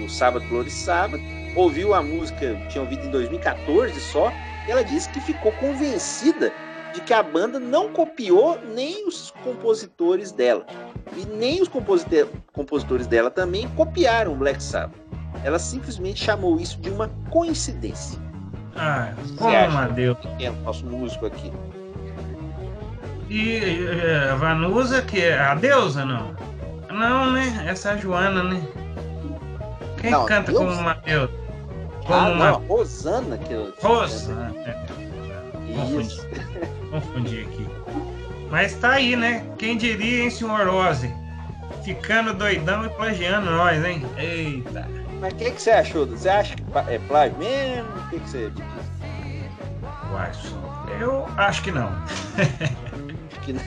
o Sábado Flores Sábado, ouviu a música, tinha ouvido em 2014 só, e ela disse que ficou convencida de que a banda não copiou nem os compositores dela. E nem os compositores dela também copiaram o Black Sabbath. Ela simplesmente chamou isso de uma coincidência. Ah, como Adeus. É o nosso músico aqui. E a Vanusa, que é a deusa, não? Não, né? Essa é a Joana, né? Quem não, canta como uma deusa? Como ah, uma... não, Rosana que eu. Rosana. É. Confundi. Aqui. Mas tá aí, né? Quem diria, hein, senhor Ozzy? Ficando doidão e plagiando nós, hein? Eita. Mas o que, que você achou? Você acha que é plágio mesmo? O que, que você diz? Eu acho que não. acho que não.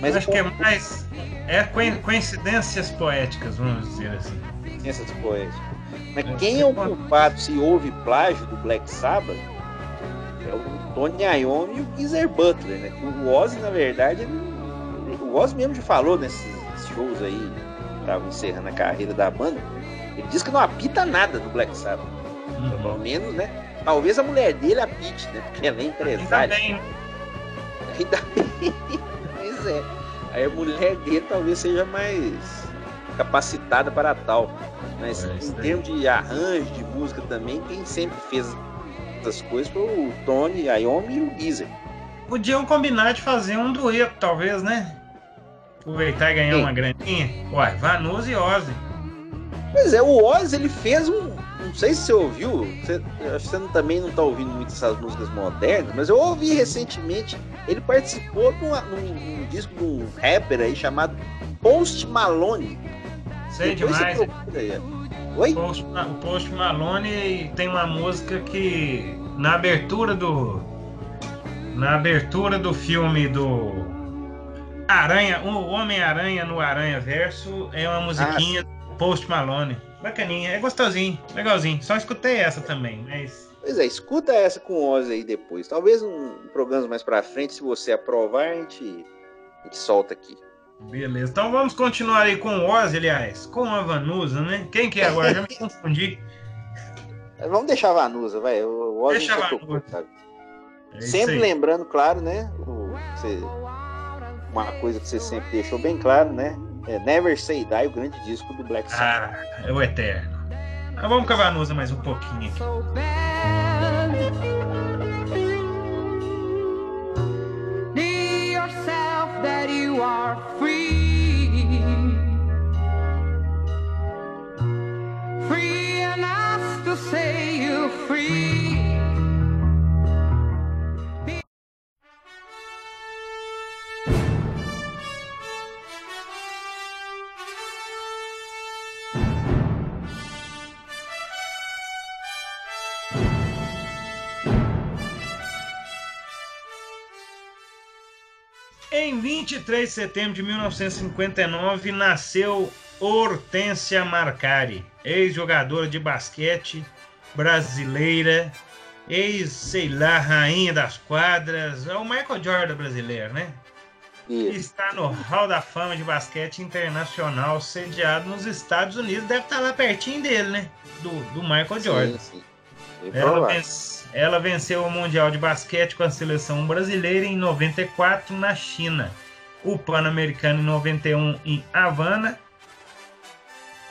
Mas acho que é mais. É coincidências poéticas, vamos dizer assim. Coincidências poéticas. Mas é, quem é o culpado se houve plágio do Black Sabbath é o Tony Iommi e o Geezer Butler, né? O Ozzy, na verdade, ele, o Ozzy mesmo já falou nesses shows aí, estavam encerrando a carreira da banda, ele disse que não apita nada do Black Sabbath. Uhum. Pelo menos, né? Talvez a mulher dele apite, né? Porque ela é empresária. Ainda bem. Ainda bem. pois é. Aí a mulher dele talvez seja mais capacitada para tal. Mas é, em termos de arranjo, de música também, quem sempre fez das coisas foi o Tony, a Yomi e o Geezer. Podiam combinar de fazer um dueto, talvez, né? Aproveitar e ganhar Sim. uma graninha. Uai, Vanusa e Ozzy. Pois é, o Ozzy ele fez um. Não sei se você ouviu, você, acho que você também não está ouvindo muito essas músicas modernas, mas eu ouvi recentemente. Ele participou de num, disco de um rapper aí chamado Post Malone. Sei Depois demais. Oi? Post, o Post Malone tem uma música que na abertura do na abertura do filme do Aranha, o Homem-Aranha no Aranha Verso é uma musiquinha ah. Post Malone. Bacaninha, é gostosinho, legalzinho. Só escutei essa também, mas Pois é, escuta essa com o Ozzy aí depois. Talvez um programa mais pra frente, se você aprovar, a gente, a gente solta aqui. Beleza, então vamos continuar aí com o Ozzy, aliás, com a Vanusa, né? Quem que é agora? Já me confundi. Vamos deixar a Vanusa, vai. O Ozzy Deixa a Vanusa. tocou, sabe? É Sempre lembrando, claro, né? o- você- uma coisa que você sempre deixou bem claro, né? É Never Say Die, o grande disco do Black Sabbath. Ah, é o eterno. Mas vamos com a Vanusa mais um pouquinho aqui. You are free. Free enough to say you're free. 23 de setembro de 1959 nasceu Hortência Marcari, ex-jogadora de basquete brasileira, ex, sei lá, rainha das quadras, é o Michael Jordan brasileiro, né? Isso. Está no Hall da Fama de Basquete Internacional, sediado nos Estados Unidos. Deve estar lá pertinho dele, né? Do, do Michael Jordan. Sim, sim. Ela, provável. venc- ela venceu o Mundial de Basquete com a seleção brasileira em 94 na China, o Pan-Americano em 91 em Havana,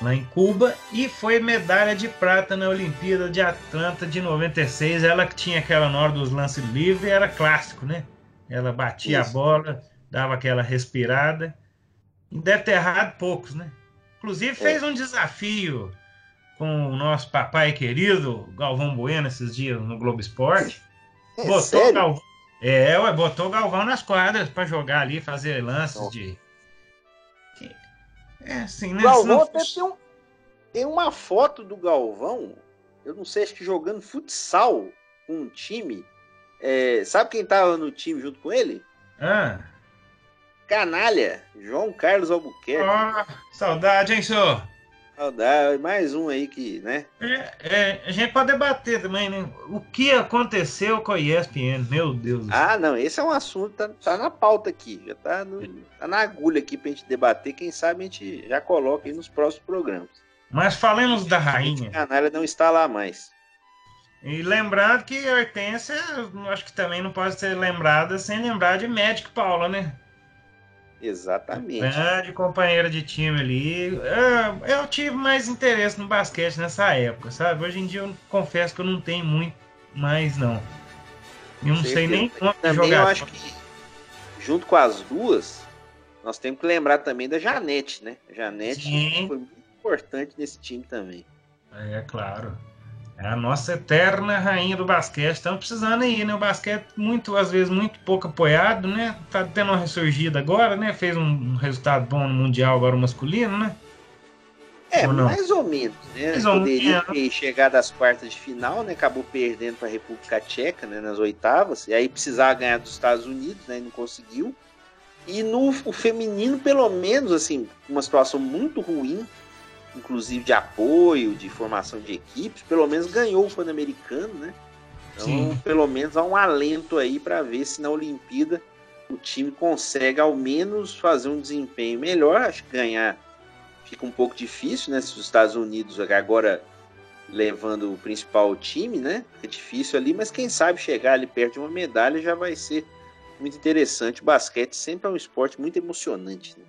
lá em Cuba, e foi medalha de prata na Olimpíada de Atlanta de 96. Ela que tinha aquela na hora dos lances livres, era clássico, né? Ela batia Isso. a bola, dava aquela respirada. E deve ter errado poucos, né? Inclusive fez um desafio com o nosso papai querido Galvão Bueno esses dias no Globo Esporte. É botou, sério? Galvão, é, ué, botou o Galvão nas quadras para jogar ali, fazer lances Não. de. É assim, né? O Galvão até tem, um- tem uma foto do Galvão, eu não sei, acho que jogando futsal com um time. É, sabe quem tava no time junto com ele? Ah, Canalha, João Carlos Albuquerque. ó, saudade, hein, senhor? Saudade, mais um aí que, né? É, é, a gente pode debater também, né? O que aconteceu com a ESPN? Meu Deus. Ah, não, esse é um assunto, tá, tá na pauta aqui, já tá, no- tá na agulha aqui pra gente debater, quem sabe a gente já coloca aí nos próximos programas. Mas falemos da rainha. Canalha não está lá mais. E lembrando que a Hortência, acho que também não pode ser lembrada sem lembrar de Magic Paula, né? Exatamente. Grande companheira de time ali. Eu, eu tive mais interesse no basquete nessa época, sabe? Hoje em dia eu confesso que eu não tenho muito mais, não. Eu não sei nem como Também jogar. eu acho que, junto com as duas, nós temos que lembrar também da Janete, né? Janete Sim. foi muito importante nesse time também. É claro. É a nossa eterna rainha do basquete. Estamos precisando aí, né? O basquete, muito, às vezes, muito pouco apoiado, né? Tá tendo uma ressurgida agora, né? Fez um, resultado bom no Mundial agora o masculino, né? É, Ou mais ou menos, né? Mais ou Poderia menos. ter chegado às quartas de final, né? Acabou perdendo para a República Tcheca, né? Nas oitavas. E aí precisava ganhar dos Estados Unidos, né? E não conseguiu. E no o feminino, pelo menos, assim, uma situação muito ruim, inclusive de apoio, de formação de equipes, pelo menos ganhou o Pan-Americano, né? Então, Sim. pelo menos há um alento aí para ver se na Olimpíada o time consegue ao menos fazer um desempenho melhor. Acho que ganhar fica um pouco difícil, né? Se os Estados Unidos agora levando o principal time, né? É difícil ali, mas quem sabe chegar ali perto de uma medalha já vai ser muito interessante. O basquete sempre é um esporte muito emocionante. Né?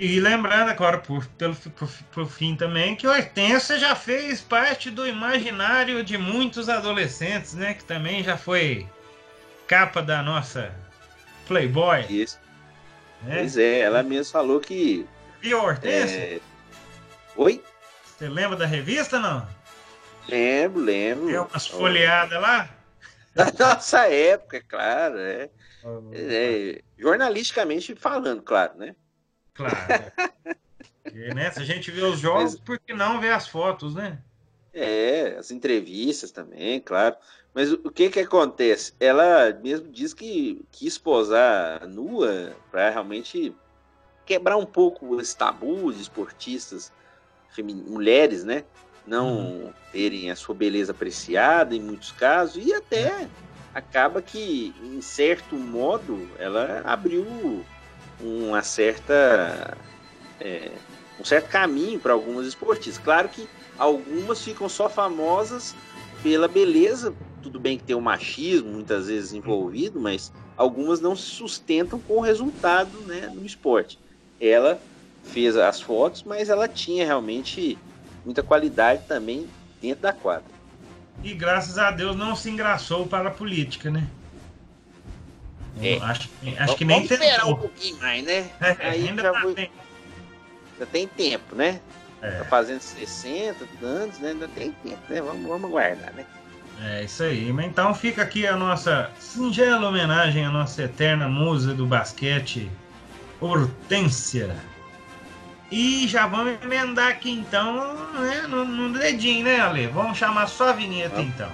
E lembrando agora, por, pelo, por, por fim também, que Hortência já fez parte do imaginário de muitos adolescentes, né? Que também já foi capa da nossa Playboy, Isso. né? Pois é, ela mesma falou que. Viu a Hortência? é, Oi? Você lembra da revista, não? Lembro, lembro. Deu umas folheadas lá? Da nossa época, claro, é. É, jornalisticamente falando, claro, né? Claro. Porque, né, se a gente vê os jogos, Mas- por que não ver as fotos, né? É, as entrevistas também, claro. Mas o, que que acontece? Ela mesmo diz que quis posar nua para realmente quebrar um pouco esse tabu de esportistas mulheres, né? Não terem a sua beleza apreciada em muitos casos e até acaba que, em certo modo, ela abriu uma certa é, um certo caminho para algumas esportistas. Claro que algumas ficam só famosas pela beleza, tudo bem que tem o machismo muitas vezes envolvido, mas algumas não se sustentam com o resultado né, no esporte. Ela fez as fotos, mas ela tinha realmente muita qualidade também dentro da quadra. E graças a Deus não se engraçou para a política, né? É. Acho, acho que nem Vamos esperar um tentou. pouquinho mais, né? É, Aí ainda já, tá vou- já tem tempo, né? É. Tá fazendo 60 anos, né? Ainda tem tempo, né? Vamos, vamos aguardar, né? É isso aí. Então fica aqui a nossa singela homenagem à nossa eterna musa do basquete, Hortência. E já vamos emendar aqui então né, no, no dedinho, né, Ale? Vamos chamar só a vinheta Vamos. então.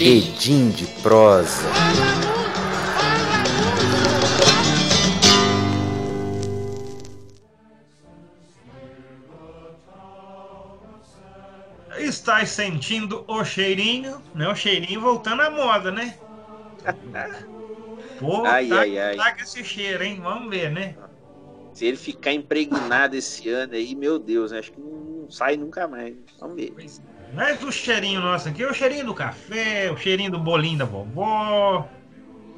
Edim de prosa. Estás sentindo o cheirinho, né? O cheirinho voltando à moda, né? Pô, Ai, tá, ai, ai. tá com esse cheiro, hein? Vamos ver, né? Se ele ficar impregnado esse ano aí, meu Deus, acho que não sai nunca mais. Vamos ver. Mas o cheirinho nosso aqui é o cheirinho do café, o cheirinho do bolinho da vovó,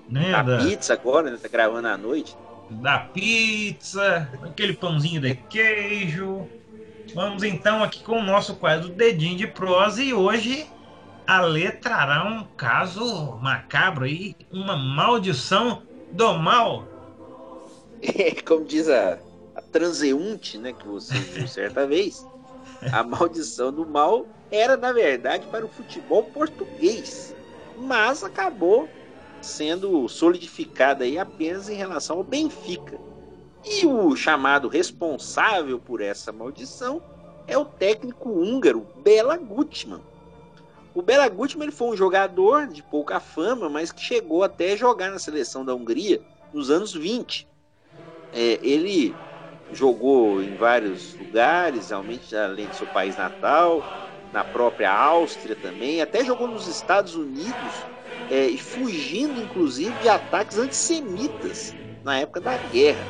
né? A Da, pizza agora, né? Tá gravando à noite. da pizza, aquele pãozinho de queijo. Vamos então aqui com o nosso quadro Dedinho de Prosa e hoje a letra trará um caso macabro aí, uma maldição do mal. É, como diz a, a transeunte, né? Que você viu certa vez. A maldição do mal era, na verdade, para o futebol português. Mas acabou sendo solidificada aí apenas em relação ao Benfica. E o chamado responsável por essa maldição é o técnico húngaro Bela Gutmann. O Bela Gutmann ele foi um jogador de pouca fama, mas que chegou até a jogar na seleção da Hungria nos anos 20. É, ele jogou em vários lugares, além do seu país natal, na própria Áustria também, até jogou nos Estados Unidos, é, fugindo inclusive de ataques antissemitas na época da guerra.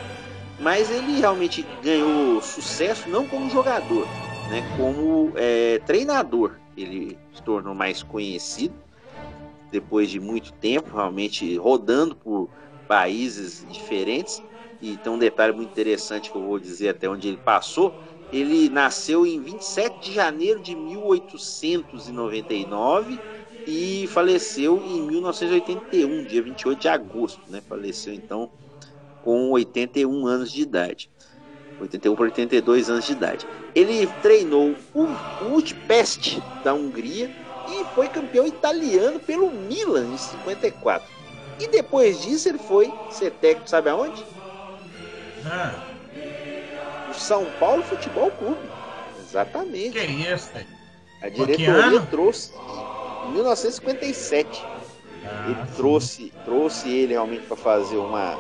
Mas ele realmente ganhou sucesso não como jogador, né, como é, treinador. Ele se tornou mais conhecido depois de muito tempo, realmente rodando por países diferentes. E tem um detalhe muito interessante que eu vou dizer até onde ele passou. Ele nasceu em 27 de janeiro de 1899 e faleceu em 1981, dia 28 de agosto, né? Faleceu então com 81 anos de idade. 81 para 82 anos de idade. Ele treinou o Budapest da Hungria e foi campeão italiano pelo Milan em 54. E depois disso ele foi ser técnico, sabe aonde? Ah, O São Paulo Futebol Clube. Exatamente. que isso, velho? A diretoria trouxe em 1957. Ah, Ele trouxe, trouxe ele realmente para fazer uma,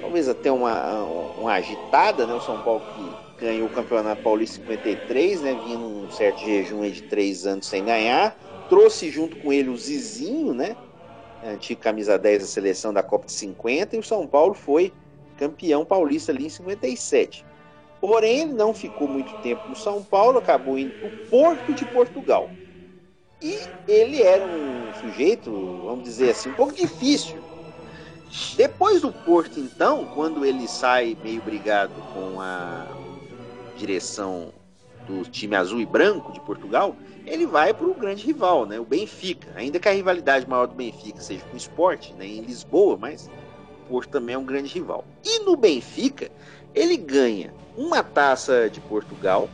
talvez até uma, uma agitada, né? O São Paulo que ganhou o Campeonato Paulista em 53, né? Vinha num certo jejum de três anos sem ganhar. Trouxe junto com ele o Zizinho, né? Antigo camisa 10 da seleção da Copa de 50 e o São Paulo foi campeão paulista ali em 57. Porém, ele não ficou muito tempo no São Paulo, acabou indo para o Porto de Portugal. E ele era um sujeito, vamos dizer assim, um pouco difícil. Depois do Porto, então, quando ele sai meio brigado com a direção do time azul e branco de Portugal, ele vai para o grande rival, né, o Benfica. Ainda que a rivalidade maior do Benfica seja com o esporte, né, em Lisboa, mas Porto também é um grande rival. E no Benfica, ele ganha uma taça de Portugal,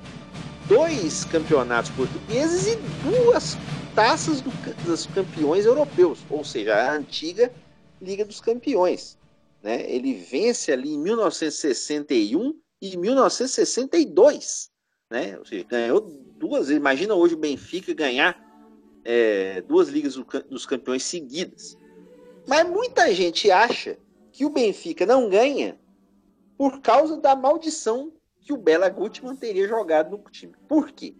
dois campeonatos portugueses e duas taças do, dos campeões europeus, ou seja, a antiga Liga dos Campeões. Né? Ele vence ali em 1961 e 1962. Né? Ou seja, ganhou duas vezes. Imagina hoje o Benfica ganhar é, duas Ligas do- dos Campeões seguidas. Mas muita gente acha que o Benfica não ganha por causa da maldição que o Bela Gutmann teria jogado no time. Por quê?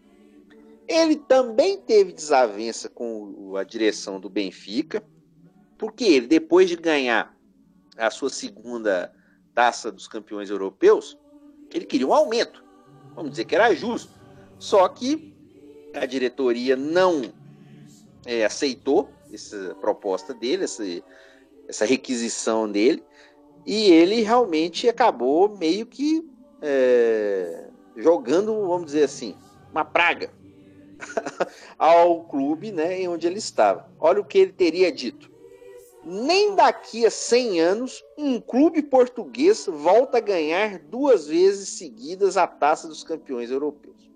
Ele também teve desavença com a direção do Benfica, porque ele, depois de ganhar a sua segunda taça dos campeões europeus, ele queria um aumento. Vamos dizer que era justo. Só que a diretoria não é, aceitou essa proposta dele, essa, essa requisição dele, e ele realmente acabou meio que é, jogando, vamos dizer assim, uma praga ao clube né, em onde ele estava. Olha o que ele teria dito. Nem daqui a 100 anos um clube português volta a ganhar duas vezes seguidas a taça dos campeões europeus.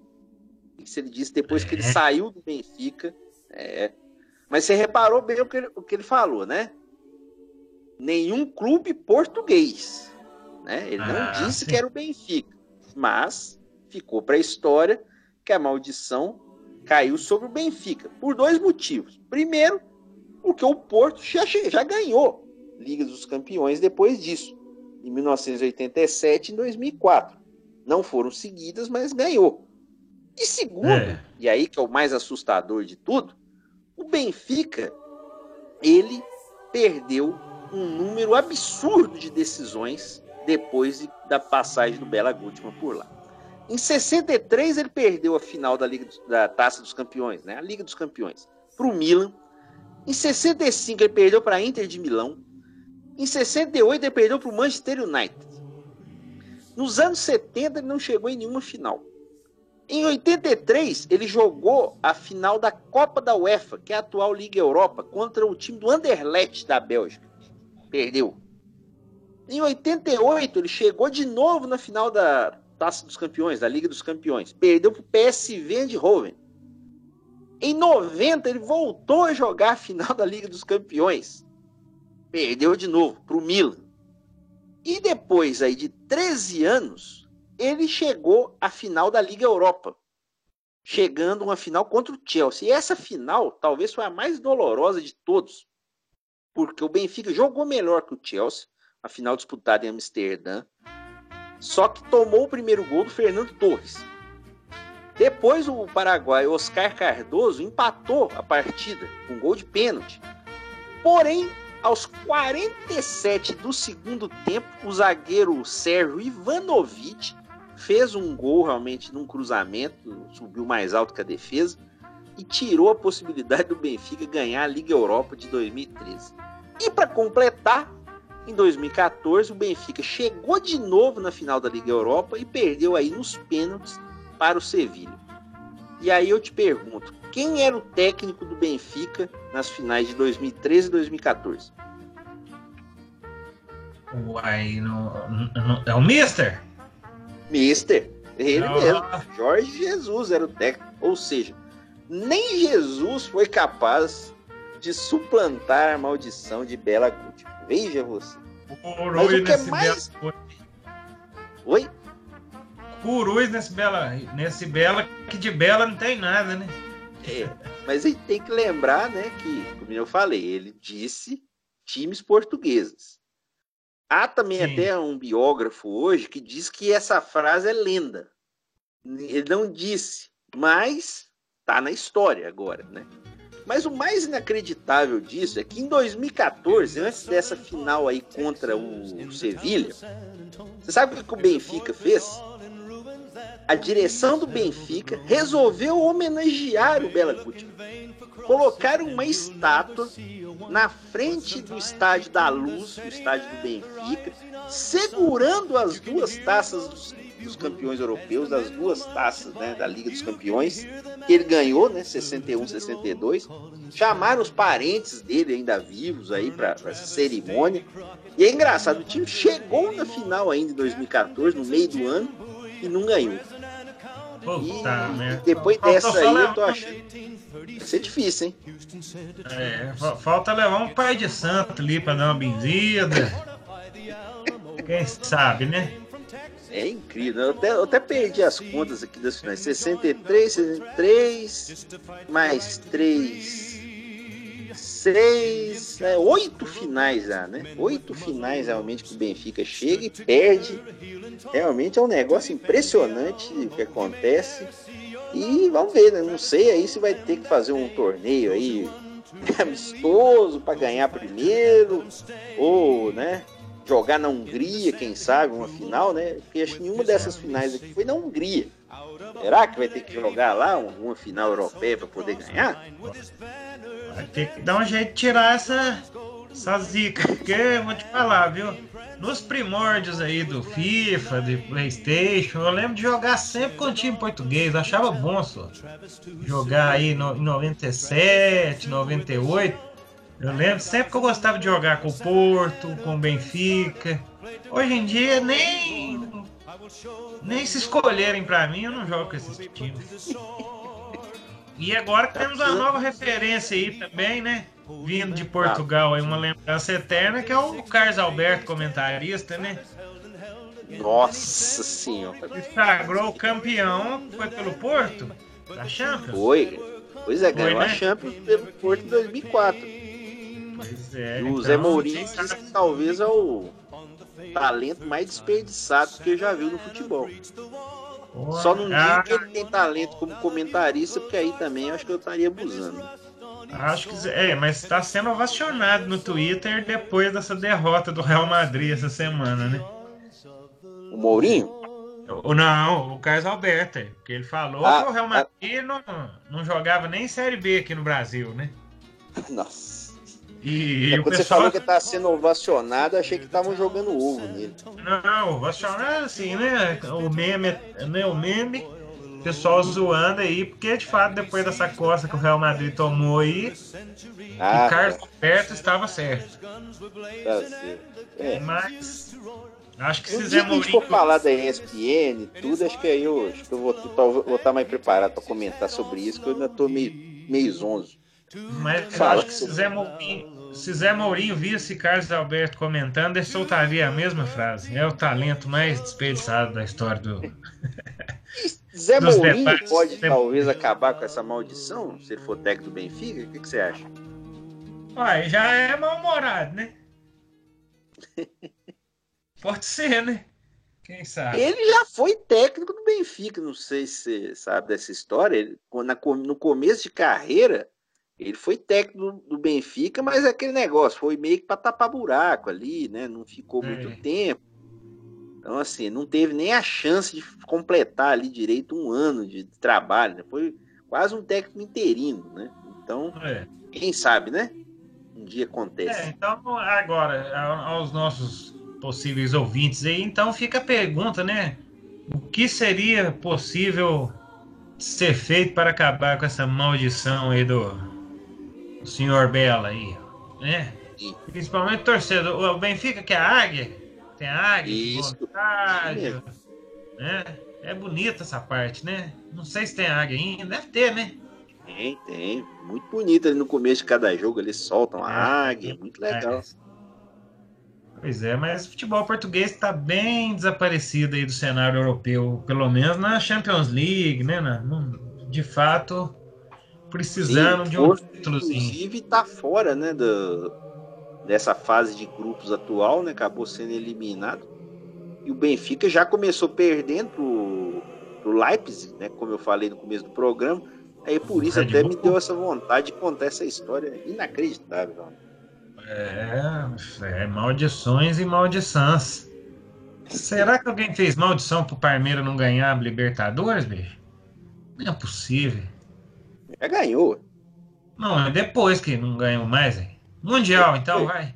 Isso ele disse depois que ele é. saiu do Benfica. É. Mas você reparou bem o que, ele, o que ele falou, né? Nenhum clube português. Né? Ele não ah, disse sim. que era o Benfica, mas ficou para a história que a maldição caiu sobre o Benfica por dois motivos. Primeiro, porque o Porto já, já ganhou Liga dos Campeões depois disso, em 1987 e em 2004. Não foram seguidas, mas ganhou. E segundo, é. e aí que é o mais assustador de tudo, o Benfica ele perdeu um número absurdo de decisões depois de, da passagem do Bela Gutmann por lá. Em 63 ele perdeu a final da Liga da Taça dos Campeões, né? A Liga dos Campeões, para o Milan. Em 65 ele perdeu para a Inter de Milão. Em 68 ele perdeu para o Manchester United. Nos anos 70 ele não chegou em nenhuma final. Em 83 ele jogou a final da Copa da UEFA, que é a atual Liga Europa, contra o time do Anderlecht da Bélgica. Perdeu. Em 88 ele chegou de novo na final da Taça dos Campeões, da Liga dos Campeões. Perdeu para o PSV Eindhoven. Em 90, ele voltou a jogar a final da Liga dos Campeões. Perdeu de novo para o Milan. E depois aí de 13 anos, ele chegou à final da Liga Europa. Chegando uma final contra o Chelsea. E essa final talvez foi a mais dolorosa de todos. Porque o Benfica jogou melhor que o Chelsea. A final disputada em Amsterdã. Só que tomou o primeiro gol do Fernando Torres. Depois o Paraguai Oscar Cardoso empatou a partida com gol de pênalti. Porém, aos 47 do segundo tempo, o zagueiro Sérgio Ivanovic fez um gol realmente num cruzamento, subiu mais alto que a defesa e tirou a possibilidade do Benfica ganhar a Liga Europa de 2013. E para completar, em 2014 o Benfica chegou de novo na final da Liga Europa e perdeu aí nos pênaltis para o Sevilha. E aí eu te pergunto, quem era o técnico do Benfica nas finais de 2013 e 2014? Uai, no, no, é o Mister? Mister, ele oh. mesmo. Jorge Jesus era o técnico. Ou seja, nem Jesus foi capaz de suplantar a maldição de Bela Guti. Veja você. Mas o que é mais. Oi? Curuz nesse Bela, nesse Bela, que de Bela não tem nada, né? É, mas a gente tem que lembrar, né, que, como eu falei, ele disse times portugueses. Há também Sim. até um biógrafo hoje que diz que essa frase é lenda. Ele não disse, mas tá na história agora, né? Mas o mais inacreditável disso é que em 2014, antes dessa final aí contra o Sevilha, você sabe o que o Benfica fez? a direção do Benfica resolveu homenagear o Bela Gutmann. Colocaram uma estátua na frente do estádio da Luz, o estádio do Benfica, segurando as duas taças dos, campeões europeus, as duas taças né, da Liga dos Campeões, que ele ganhou, né, 61, 62. Chamaram os parentes dele ainda vivos aí para essa cerimônia. E é engraçado, o time chegou na final ainda em 2014, no meio do ano, e não ganhou. Puta e, depois dessa aí, eu tô achando. Vai ser difícil, hein? É, falta levar um pai de santo ali pra dar uma benzida. Quem sabe, né? É incrível. Eu até, eu até perdi as contas aqui das finais. 63, 63, mais 3. seis, é, oito finais já, né? Oito finais realmente que o Benfica chega e perde. Realmente é um negócio impressionante o que acontece. E vamos ver, né? Não sei aí se vai ter que fazer um torneio aí amistoso para ganhar primeiro, ou, né? Jogar na Hungria, quem sabe, uma final, né? Porque acho que nenhuma dessas finais aqui foi na Hungria. Será que vai ter que jogar lá uma final europeia para poder ganhar? Vai ter que dar um jeito de tirar essa, essa zica, porque eu vou te falar, viu? Nos primórdios aí do FIFA, de Playstation, eu lembro de jogar sempre com o time português, achava bom só. Jogar aí no, em 97, 98. Eu lembro sempre que eu gostava de jogar com o Porto, com o Benfica. Hoje em dia nem nem se escolherem pra mim, eu não jogo com esses times. E agora temos uma nova referência aí também, né? Vindo de Portugal, aí uma lembrança eterna, que é o Carlos Alberto, comentarista, né? Nossa senhora. Sagrou o campeão, foi pelo Porto, da Champions. Foi. Pois é, ganhou Foi, a né? Champions pelo Porto em 2004. É, E o então, Zé Mourinho que talvez é o talento mais desperdiçado que eu já vi no futebol. Pô, Só não ah, digo que ele tem talento como comentarista, porque aí também eu acho que eu estaria abusando. Acho que é, mas está sendo ovacionado no Twitter depois dessa derrota do Real Madrid essa semana, né? O Mourinho? O, não, o Carlos Alberto, porque ele falou Ah, que o Real Madrid não, não jogava nem Série B aqui no Brasil, né? Nossa. E, É, quando você pessoal. falou que tá sendo ovacionado, achei que estavam jogando ovo nele. Não, ovacionado assim, né? O meme, né? O meme, o pessoal zoando aí, porque de fato depois dessa costa que o Real Madrid tomou aí, Ah, o Carlos tá, Alberto estava certo. tá certo. É. Mas acho que se Zé gente for Mourinho. falar da ESPN tudo, acho que aí eu, acho que eu vou estar tá mais preparado para comentar sobre isso, que eu ainda tô meio, meio zonzo. Mas eu Fala. acho que se Zé Mourinho, se Zé Mourinho visse Carlos Alberto comentando, ele soltaria a mesma frase. É o talento mais desperdiçado da história do. Zé Dos Mourinho debates, pode talvez acabar com essa maldição, se ele for técnico do Benfica? O que, que você acha? Uai, já é mal-humorado, né? Pode ser, né? Quem sabe? Ele já foi técnico do Benfica, não sei se você sabe dessa história. Ele, na- no começo de carreira, ele foi técnico do, Benfica, mas é aquele negócio, foi meio que para tapar buraco ali, né? Não ficou muito É. tempo. Então, assim, não teve nem a chance de completar ali direito um ano de trabalho, né? Foi quase um técnico interino, né? Então, É. quem sabe, né? Um dia É, acontece. então agora, aos nossos possíveis ouvintes aí, então fica a pergunta, né? O que seria possível ser feito para acabar com essa maldição aí do, do senhor Bela aí, né? Sim. Principalmente torcedor. O Benfica que é a águia, tem a águia, Isso. né? É bonita essa parte, né? Não sei se tem águia ainda, deve ter, né? Tem, tem. Muito bonito ali no começo de cada jogo, eles soltam a É. águia, muito legal. Pois é, mas o futebol português está bem desaparecido aí do cenário europeu, pelo menos na Champions League, né? Na- de fato, precisando Sim, de um títulozinho. Inclusive tá fora, né, do, dessa fase de grupos atual, né, acabou sendo eliminado. E o Benfica já começou perdendo pro, pro Leipzig, né, como eu falei no começo do programa. Aí por isso Red até Bull. me deu essa vontade de contar essa história inacreditável. mano. É, é, maldições e maldiçãs. Será que alguém fez maldição pro Parmeira não ganhar a Libertadores, bicho? Não é possível. Já ganhou. Não, é depois que não ganhou mais, hein? Mundial, então, Foi. vai.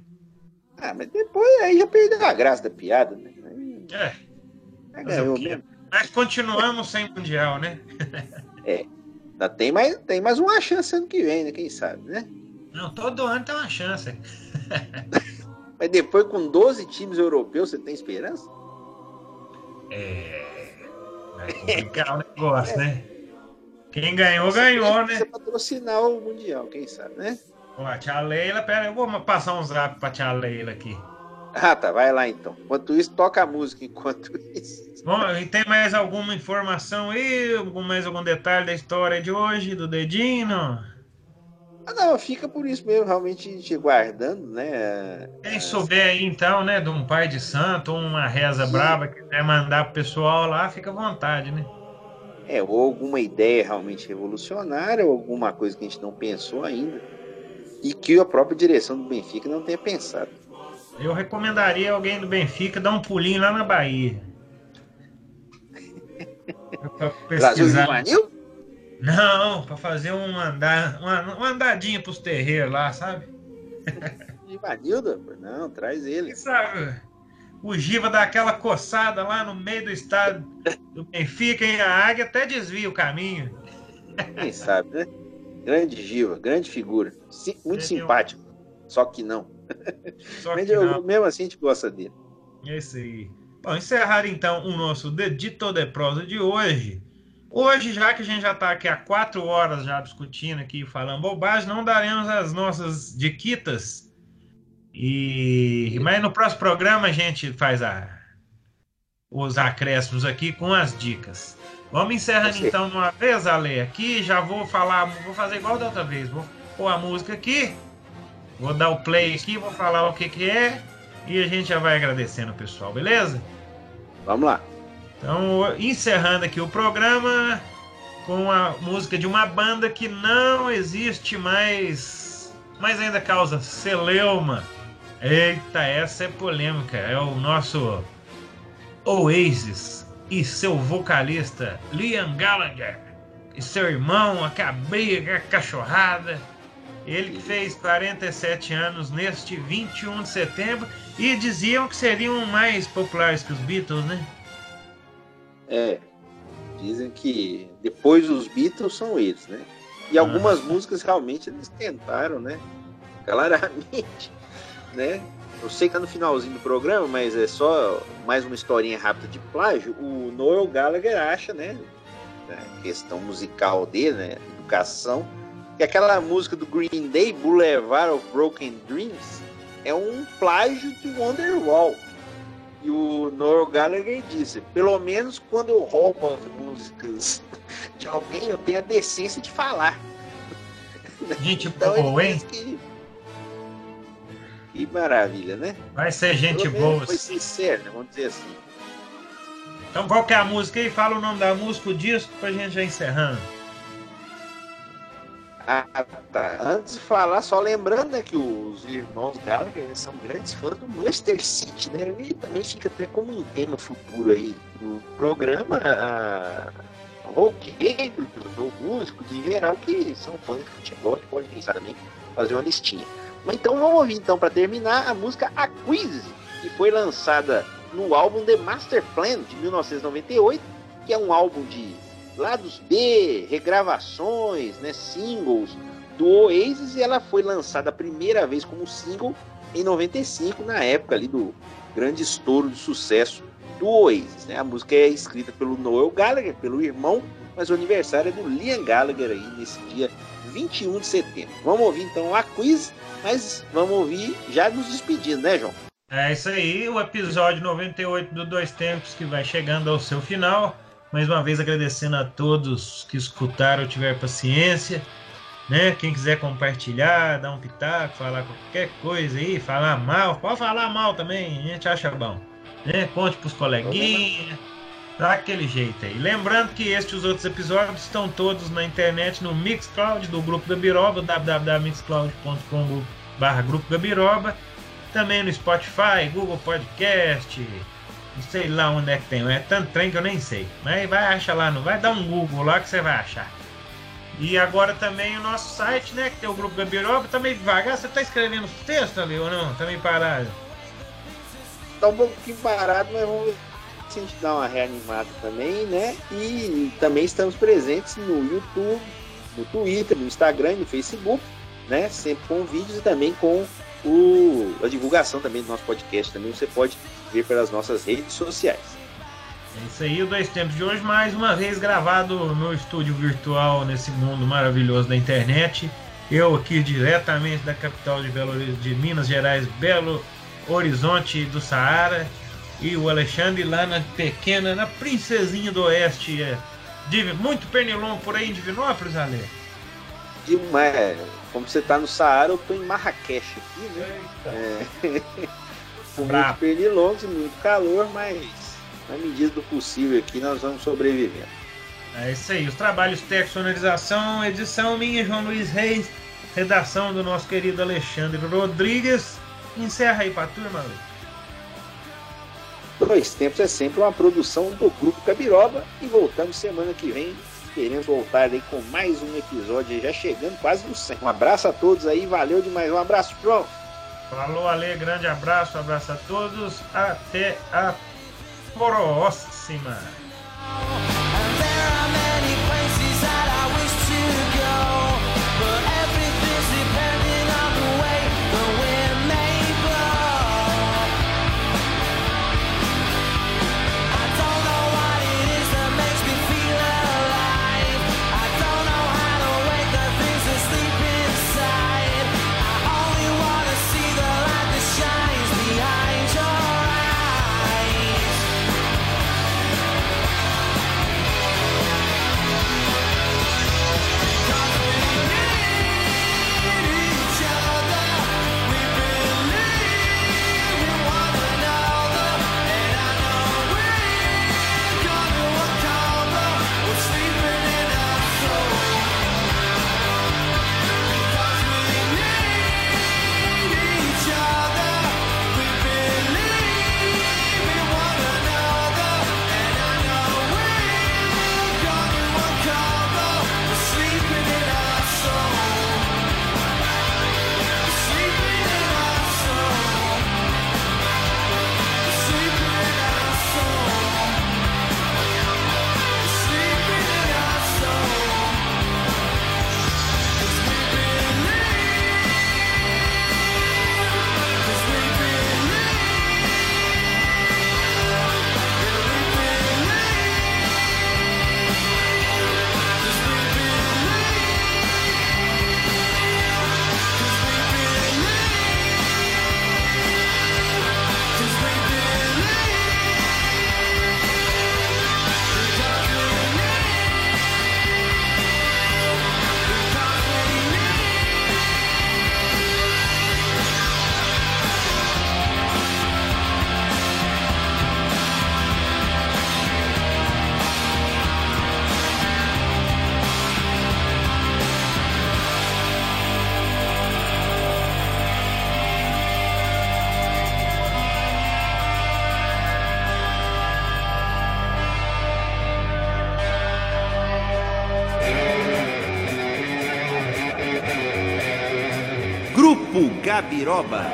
Ah, mas depois aí já perdeu a graça da piada, né? Aí É, já ganhou mesmo. mas continuamos sem Mundial, né? Ainda tem mais, tem mais uma chance ano que vem, né? Quem sabe, né? Não, todo ano tem uma chance. Mas depois com 12 times europeus, você tem esperança? É. Vai complicar o negócio, né? Quem ganhou, ganhou, Você né? patrocinar o Mundial, quem sabe, né? Ó, a tia Leila, pera, eu vou passar um zap pra tia Leila aqui. Ah, tá, vai lá então. Enquanto isso, toca a música enquanto isso. Bom, e tem mais alguma informação aí? Algum, mais algum detalhe da história de hoje, do dedinho? não? Ah, não, fica por isso mesmo, realmente te guardando, né? Quem souber aí, então, né, de um pai de santo ou uma reza Sim. braba que quer mandar pro pessoal lá, fica à vontade, né? É, ou alguma ideia realmente revolucionária, ou alguma coisa que a gente não pensou ainda. E que a própria direção do Benfica não tenha pensado. Eu recomendaria alguém do Benfica dar um pulinho lá na Bahia. Pra Brasil pesquisar. Juvenil? Não, pra fazer um andar, uma, uma andadinha pros terreiros lá, sabe? Givanildo? Não, traz ele. Quem sabe o Giva dá aquela coçada lá no meio do estado do Benfica e a águia até desvia o caminho. Quem sabe, né? Grande Giva, grande figura. Sim, muito simpático. Só que não. Só que eu- não. mesmo assim a gente gosta dele. É isso aí. Bom, encerrar então o nosso Dedito de Prosa de hoje. Hoje, já que a gente já está aqui há quatro horas já discutindo aqui, falando bobagem, não daremos as nossas diquitas. E mas no próximo programa a gente faz a os acréscimos aqui com as dicas. Vamos encerrando então de uma vez, Ale, aqui já vou falar, vou fazer igual da outra vez, vou pôr a música aqui, vou dar o play aqui, vou falar o que que é e a gente já vai agradecendo o pessoal, beleza? Vamos lá. Então, encerrando aqui o programa com a música de uma banda que não existe mais, mas ainda causa celeuma. Eita, essa é polêmica. É o nosso Oasis e seu vocalista Liam Gallagher e seu irmão, a cabreira, a cachorrada. Ele que fez 47 anos neste 21 de setembro e diziam que seriam mais populares que os Beatles, né? É. Dizem que depois dos Beatles são eles, né? E algumas músicas realmente eles tentaram, né? Claramente, né? Eu sei que tá no finalzinho do programa, mas é só mais uma historinha rápida de plágio. O Noel Gallagher acha, né? A questão musical dele, né? Educação. Que aquela música do Green Day, Boulevard of Broken Dreams, é um plágio de Wonderwall. E o Noel Gallagher disse: pelo menos quando eu roubo as músicas de alguém, eu tenho a decência de falar. Gente Então hein? diz que. Que maravilha, né? Vai ser gente boa. Foi sincero, né? Vamos dizer assim. Então qual que é a música aí? Fala o nome da música, o disco, pra gente já encerrando. Ah, tá. Antes de falar, só lembrando né, que os irmãos Gallagher são grandes fãs do Manchester City, né? E também fica até como um tema futuro aí no programa. A... Roqueiros, ou músicos em geral que são fãs de futebol, que pode pensar também fazer uma listinha. Mas então vamos ouvir então para terminar a música A Quiz, que foi lançada no álbum The Master Plan de 1998, que é um álbum de lados B, regravações, né, singles do Oasis e ela foi lançada a primeira vez como single em 95, na época ali do grande estouro de sucesso do Oasis. Né? A música é escrita pelo Noel Gallagher, pelo irmão, mas o aniversário é do Liam Gallagher aí nesse dia 21 de setembro. Vamos ouvir então a quiz, mas vamos ouvir já nos despedindo, né, João? É isso aí, o episódio 98 do Dois Tempos que vai chegando ao seu final. Mais uma vez agradecendo a todos que escutaram, tiver paciência. Né? Quem quiser compartilhar, dar um pitaco, falar qualquer coisa aí, falar mal, pode falar mal também, a gente acha bom. Né? Conte pros coleguinhas, dá aquele jeito aí. Lembrando que este e os outros episódios estão todos na internet no Mixcloud do Grupo Gabiroba, www.mixcloud.com.br Grupo Gabiroba. Também no Spotify, Google Podcast, sei lá onde é que tem, é tanto trem que eu nem sei. Mas vai achar lá, não vai dar um Google lá que você vai achar. E agora também o nosso site, né? Que tem o grupo Gabiroba, tá meio devagar. Você tá escrevendo os textos ali ou não? Tá meio parado. Tá um pouquinho parado, mas vamos se a gente dá uma reanimada também, né? E também estamos presentes no YouTube, no Twitter, no Instagram no Facebook, né? Sempre com vídeos e também com o, a divulgação também do nosso podcast. Também você pode ver pelas nossas redes sociais. É isso aí, o Dois Tempos de hoje, mais uma vez gravado no estúdio virtual, nesse mundo maravilhoso da internet. Eu aqui diretamente da capital de, Belo, de Minas Gerais, Belo Horizonte do Saara. E o Alexandre lá na pequena, na Princesinha do Oeste. É, de, muito pernilongo por aí em Divinópolis, Ale? demais. Como você tá no Saara, eu tô em Marrakech aqui, né? É. Com muitos pernilongos e muito calor, mas na medida do possível aqui nós vamos sobrevivendo. É isso aí. Os trabalhos técnicos, sonorização, edição minha, João Luiz Reis, redação do nosso querido Alexandre Rodrigues. Encerra aí pra turma, Luiz. Dois Tempos é sempre uma produção do Grupo Cabiroba e voltamos semana que vem. Queremos voltar aí com mais um episódio, já chegando quase no 100. Um abraço a todos aí, valeu demais. Um abraço, João. Falou, Ale, grande abraço, abraço a todos. Até a próxima. Gabiroba.